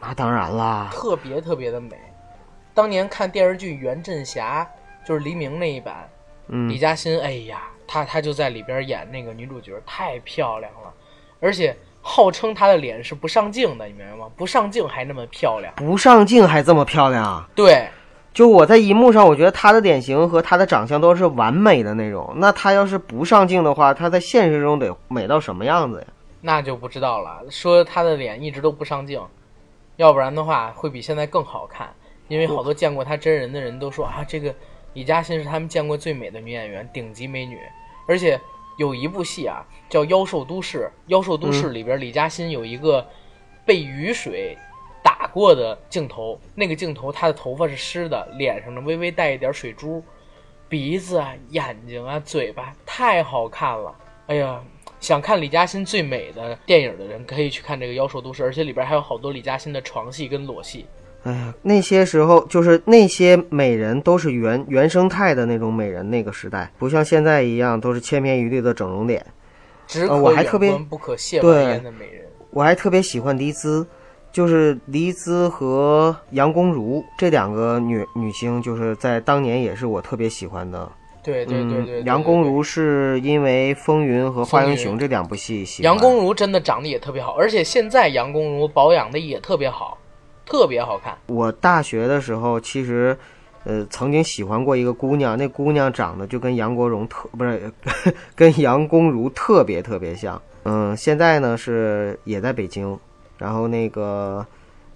那当然啦，特别特别的美。当年看电视剧《袁振霞》，就是黎明那一版，嗯李，嘉欣，哎呀，她她就在里边演那个女主角，太漂亮了，而且号称她的脸是不上镜的，你明白吗？不上镜还那么漂亮。不上镜还这么漂亮啊！对，就我在荧幕上，我觉得她的脸型和她的长相都是完美的那种。那她要是不上镜的话，她在现实中得美到什么样子呀？那就不知道了。说她的脸一直都不上镜，要不然的话会比现在更好看。因为好多见过她真人的人都说啊，这个李嘉欣是他们见过最美的女演员，顶级美女。而且有一部戏啊，叫《妖兽都市》，《妖兽都市》里边李嘉欣有一个被雨水打过的镜头，那个镜头她的头发是湿的，脸上呢微微带一点水珠，鼻子啊、眼睛啊、嘴巴太好看了。哎呀，想看李嘉欣最美的电影的人，可以去看这个《妖兽都市》，而且里边还有好多李嘉欣的床戏跟裸戏。哎呀，那些时候就是那些美人都是原原生态的那种美人，那个时代不像现在一样都是千篇一律的整容脸。只呃我可还特别不可亵玩焉的美人。我还特别喜欢黎姿，就是黎姿和杨恭如这两个女女星，就是在当年也是我特别喜欢的。对对对对杨恭如是因为《风云》和《花英雄》这两部戏喜欢。杨恭如真的长得也特别好，而且现在杨恭如保养的也特别好，特别好看。我大学的时候，其实，呃，曾经喜欢过一个姑娘，那姑娘长得就跟杨国荣特不是，[LAUGHS] 跟杨恭如特别特别像。嗯，现在呢是也在北京，然后那个，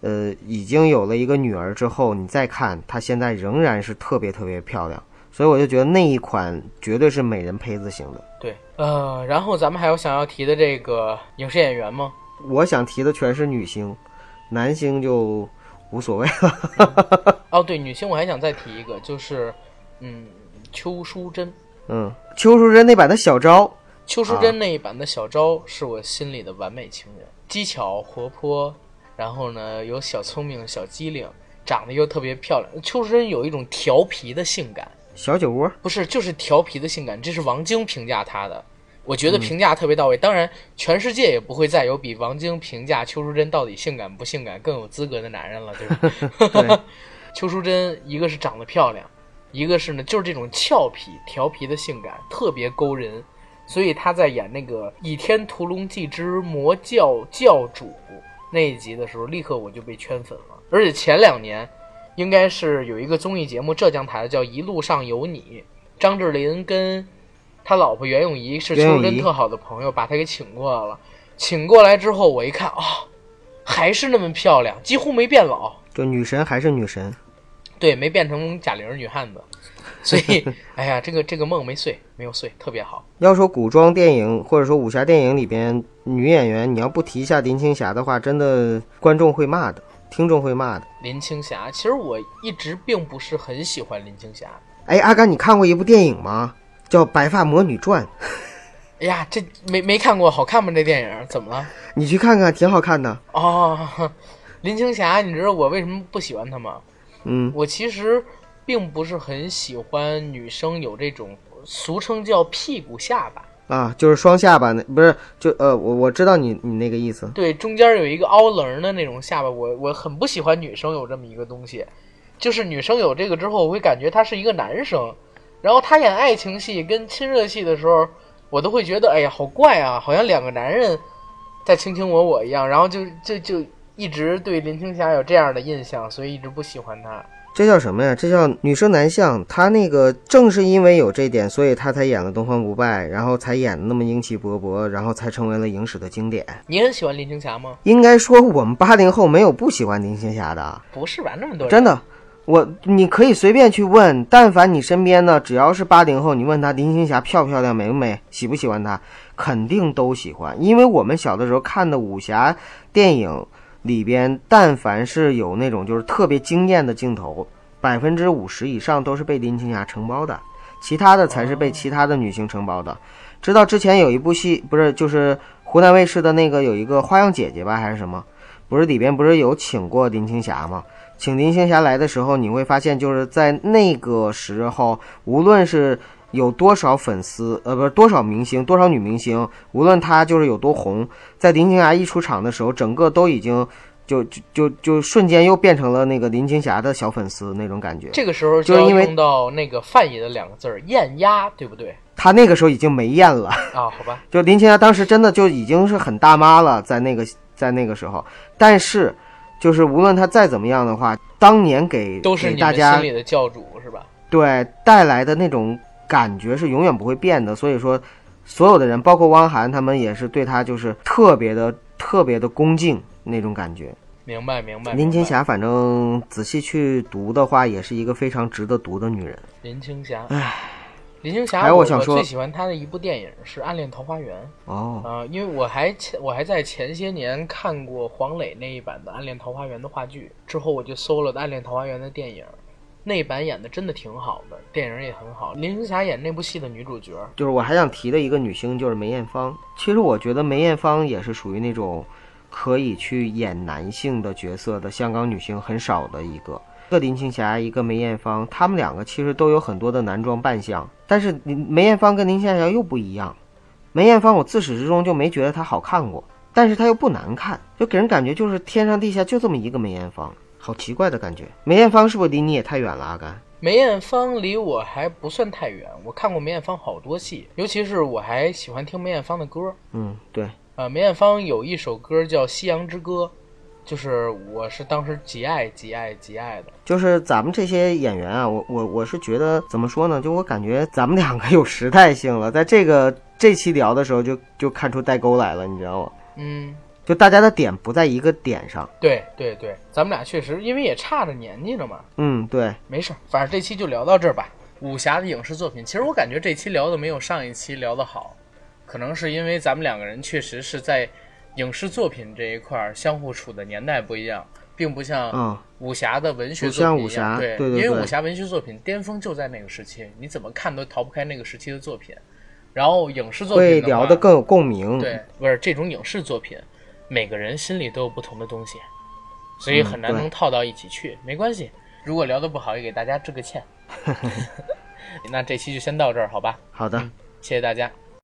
呃，已经有了一个女儿之后，你再看她现在仍然是特别特别漂亮，所以我就觉得那一款绝对是美人胚子型的。对，呃，然后咱们还有想要提的这个影视演员吗？我想提的全是女星，男星就无所谓了。哦，对，女星我还想再提一个，就是，嗯，邱淑贞。嗯，邱淑贞那版的小昭。邱淑贞那一版的小昭是我心里的完美情人，机巧活泼，然后呢有小聪明、小机灵，长得又特别漂亮。邱淑贞有一种调皮的性感，小酒窝，不是就是调皮的性感，这是王晶评价她的，我觉得评价特别到位。当然，全世界也不会再有比王晶评价邱淑贞到底性感不性感更有资格的男人了，对吧？[LAUGHS] [LAUGHS] 对邱淑贞一个是长得漂亮，一个是呢就是这种俏皮、调皮的性感特别勾人，所以她在演那个《倚天屠龙记之魔教教主》那一集的时候，立刻我就被圈粉了。而且前两年应该是有一个综艺节目，浙江台的叫《一路上有你》，张智霖跟他老婆袁咏仪是邱淑贞特好的朋友，把他给请过来了。请过来之后，我一看啊、还是那么漂亮，几乎没变老。就女神还是女神。对，没变成贾玲女汉子，[LAUGHS] 所以，哎呀，这个这个梦没碎，没有碎，特别好。要说古装电影或者说武侠电影里边女演员，你要不提一下林青霞的话，真的观众会骂的，听众会骂的。林青霞，其实我一直并不是很喜欢林青霞。哎，阿甘，你看过一部电影吗？叫《白发魔女传》，[LAUGHS] 哎呀，这没没看过，好看吗？这电影怎么了？你去看看，挺好看的。哦，林青霞，你知道我为什么不喜欢她吗？嗯，我其实并不是很喜欢女生有这种俗称叫屁股下巴，啊，就是双下巴那不是就呃，我我知道你你那个意思。对，中间有一个凹棱的那种下巴，我我很不喜欢女生有这么一个东西，就是女生有这个之后，我会感觉她是一个男生，然后他演爱情戏跟亲热戏的时候，我都会觉得哎呀好怪啊，好像两个男人在卿卿我我一样，然后就就就一直对林青霞有这样的印象，所以一直不喜欢她。这叫什么呀？这叫女生男相。他那个正是因为有这点，所以他才演了《东方不败》，然后才演的那么英气勃勃，然后才成为了影史的经典。你很喜欢林青霞吗？应该说，我们八零后没有不喜欢林青霞的，不是吧？那么多人真的。我你可以随便去问，但凡你身边呢，只要是八零后，你问他林青霞漂不漂亮、美不美、喜不喜欢她，肯定都喜欢。因为我们小的时候看的武侠电影里边，但凡是有那种就是特别惊艳的镜头，百分之五十以上都是被林青霞承包的，其他的才是被其他的女星承包的。知道之前有一部戏，不是就是湖南卫视的那个有一个《花样姐姐》吧，还是什么？不是里边不是有请过林青霞吗？请林青霞来的时候，你会发现，就是在那个时候，无论是有多少粉丝，呃，不是多少明星，多少女明星，无论她就是有多红，在林青霞一出场的时候，整个都已经就就就就瞬间又变成了那个林青霞的小粉丝那种感觉。这个时候就是因为用到那个范爷的两个字儿“艳压”，对不对？她那个时候已经没艳了，啊，好吧，[LAUGHS] 就林青霞当时真的就已经是很大妈了，在那个在那个时候，但是就是无论他再怎么样的话，当年给都是大家心里的教主是吧？对带来的那种感觉是永远不会变的。所以说，所有的人，包括汪涵他们，也是对他就是特别的、特别的恭敬那种感觉。明白，明白。林青，霞，反正仔细去读的话，也是一个非常值得读的女人。林青霞，唉，林青霞，还有我我想说最喜欢她的一部电影是《暗恋桃花源》哦，啊、因为我还前我还在前些年看过黄磊那一版的《暗恋桃花源》的话剧，之后我就搜了《暗恋桃花源》的电影，那一版演的真的挺好的，电影也很好。林青霞演那部戏的女主角，就是我还想提的一个女星就是梅艳芳。其实我觉得梅艳芳也是属于那种可以去演男性的角色的香港女星很少的一个。一个林青霞，一个梅艳芳，她们两个其实都有很多的男装扮相，但是林梅艳芳跟林青霞又不一样。梅艳芳我自始至终就没觉得她好看过，但是她又不难看，就给人感觉就是天上地下就这么一个梅艳芳，好奇怪的感觉。梅艳芳是不是离你也太远了，阿甘？梅艳芳离我还不算太远，我看过梅艳芳好多戏，尤其是我还喜欢听梅艳芳的歌。嗯，对，呃，梅艳芳有一首歌叫《夕阳之歌》，就是我是当时极爱极爱极爱的。就是咱们这些演员啊，我我我是觉得怎么说呢？就我感觉咱们两个有时代性了，在这个这期聊的时候就就看出代沟来了，你知道吗？嗯，就大家的点不在一个点上。对对对，咱们俩确实因为也差着年纪了嘛，嗯，对，没事儿，反正这期就聊到这儿吧。武侠的影视作品，其实我感觉这期聊的没有上一期聊的好，可能是因为咱们两个人确实是在影视作品这一块儿相互处的年代不一样，并不像嗯，武侠的文学作品一样，对，对对对因为武侠文学作品巅峰就在那个时期，你怎么看都逃不开那个时期的作品。然后影视作品会聊得更有共鸣。对，不是这种影视作品，每个人心里都有不同的东西，所以嗯很难能套到一起去。没关系，如果聊得不好，也给大家致个歉。[LAUGHS] [LAUGHS] 那这期就先到这儿，好吧？好的。谢谢大家。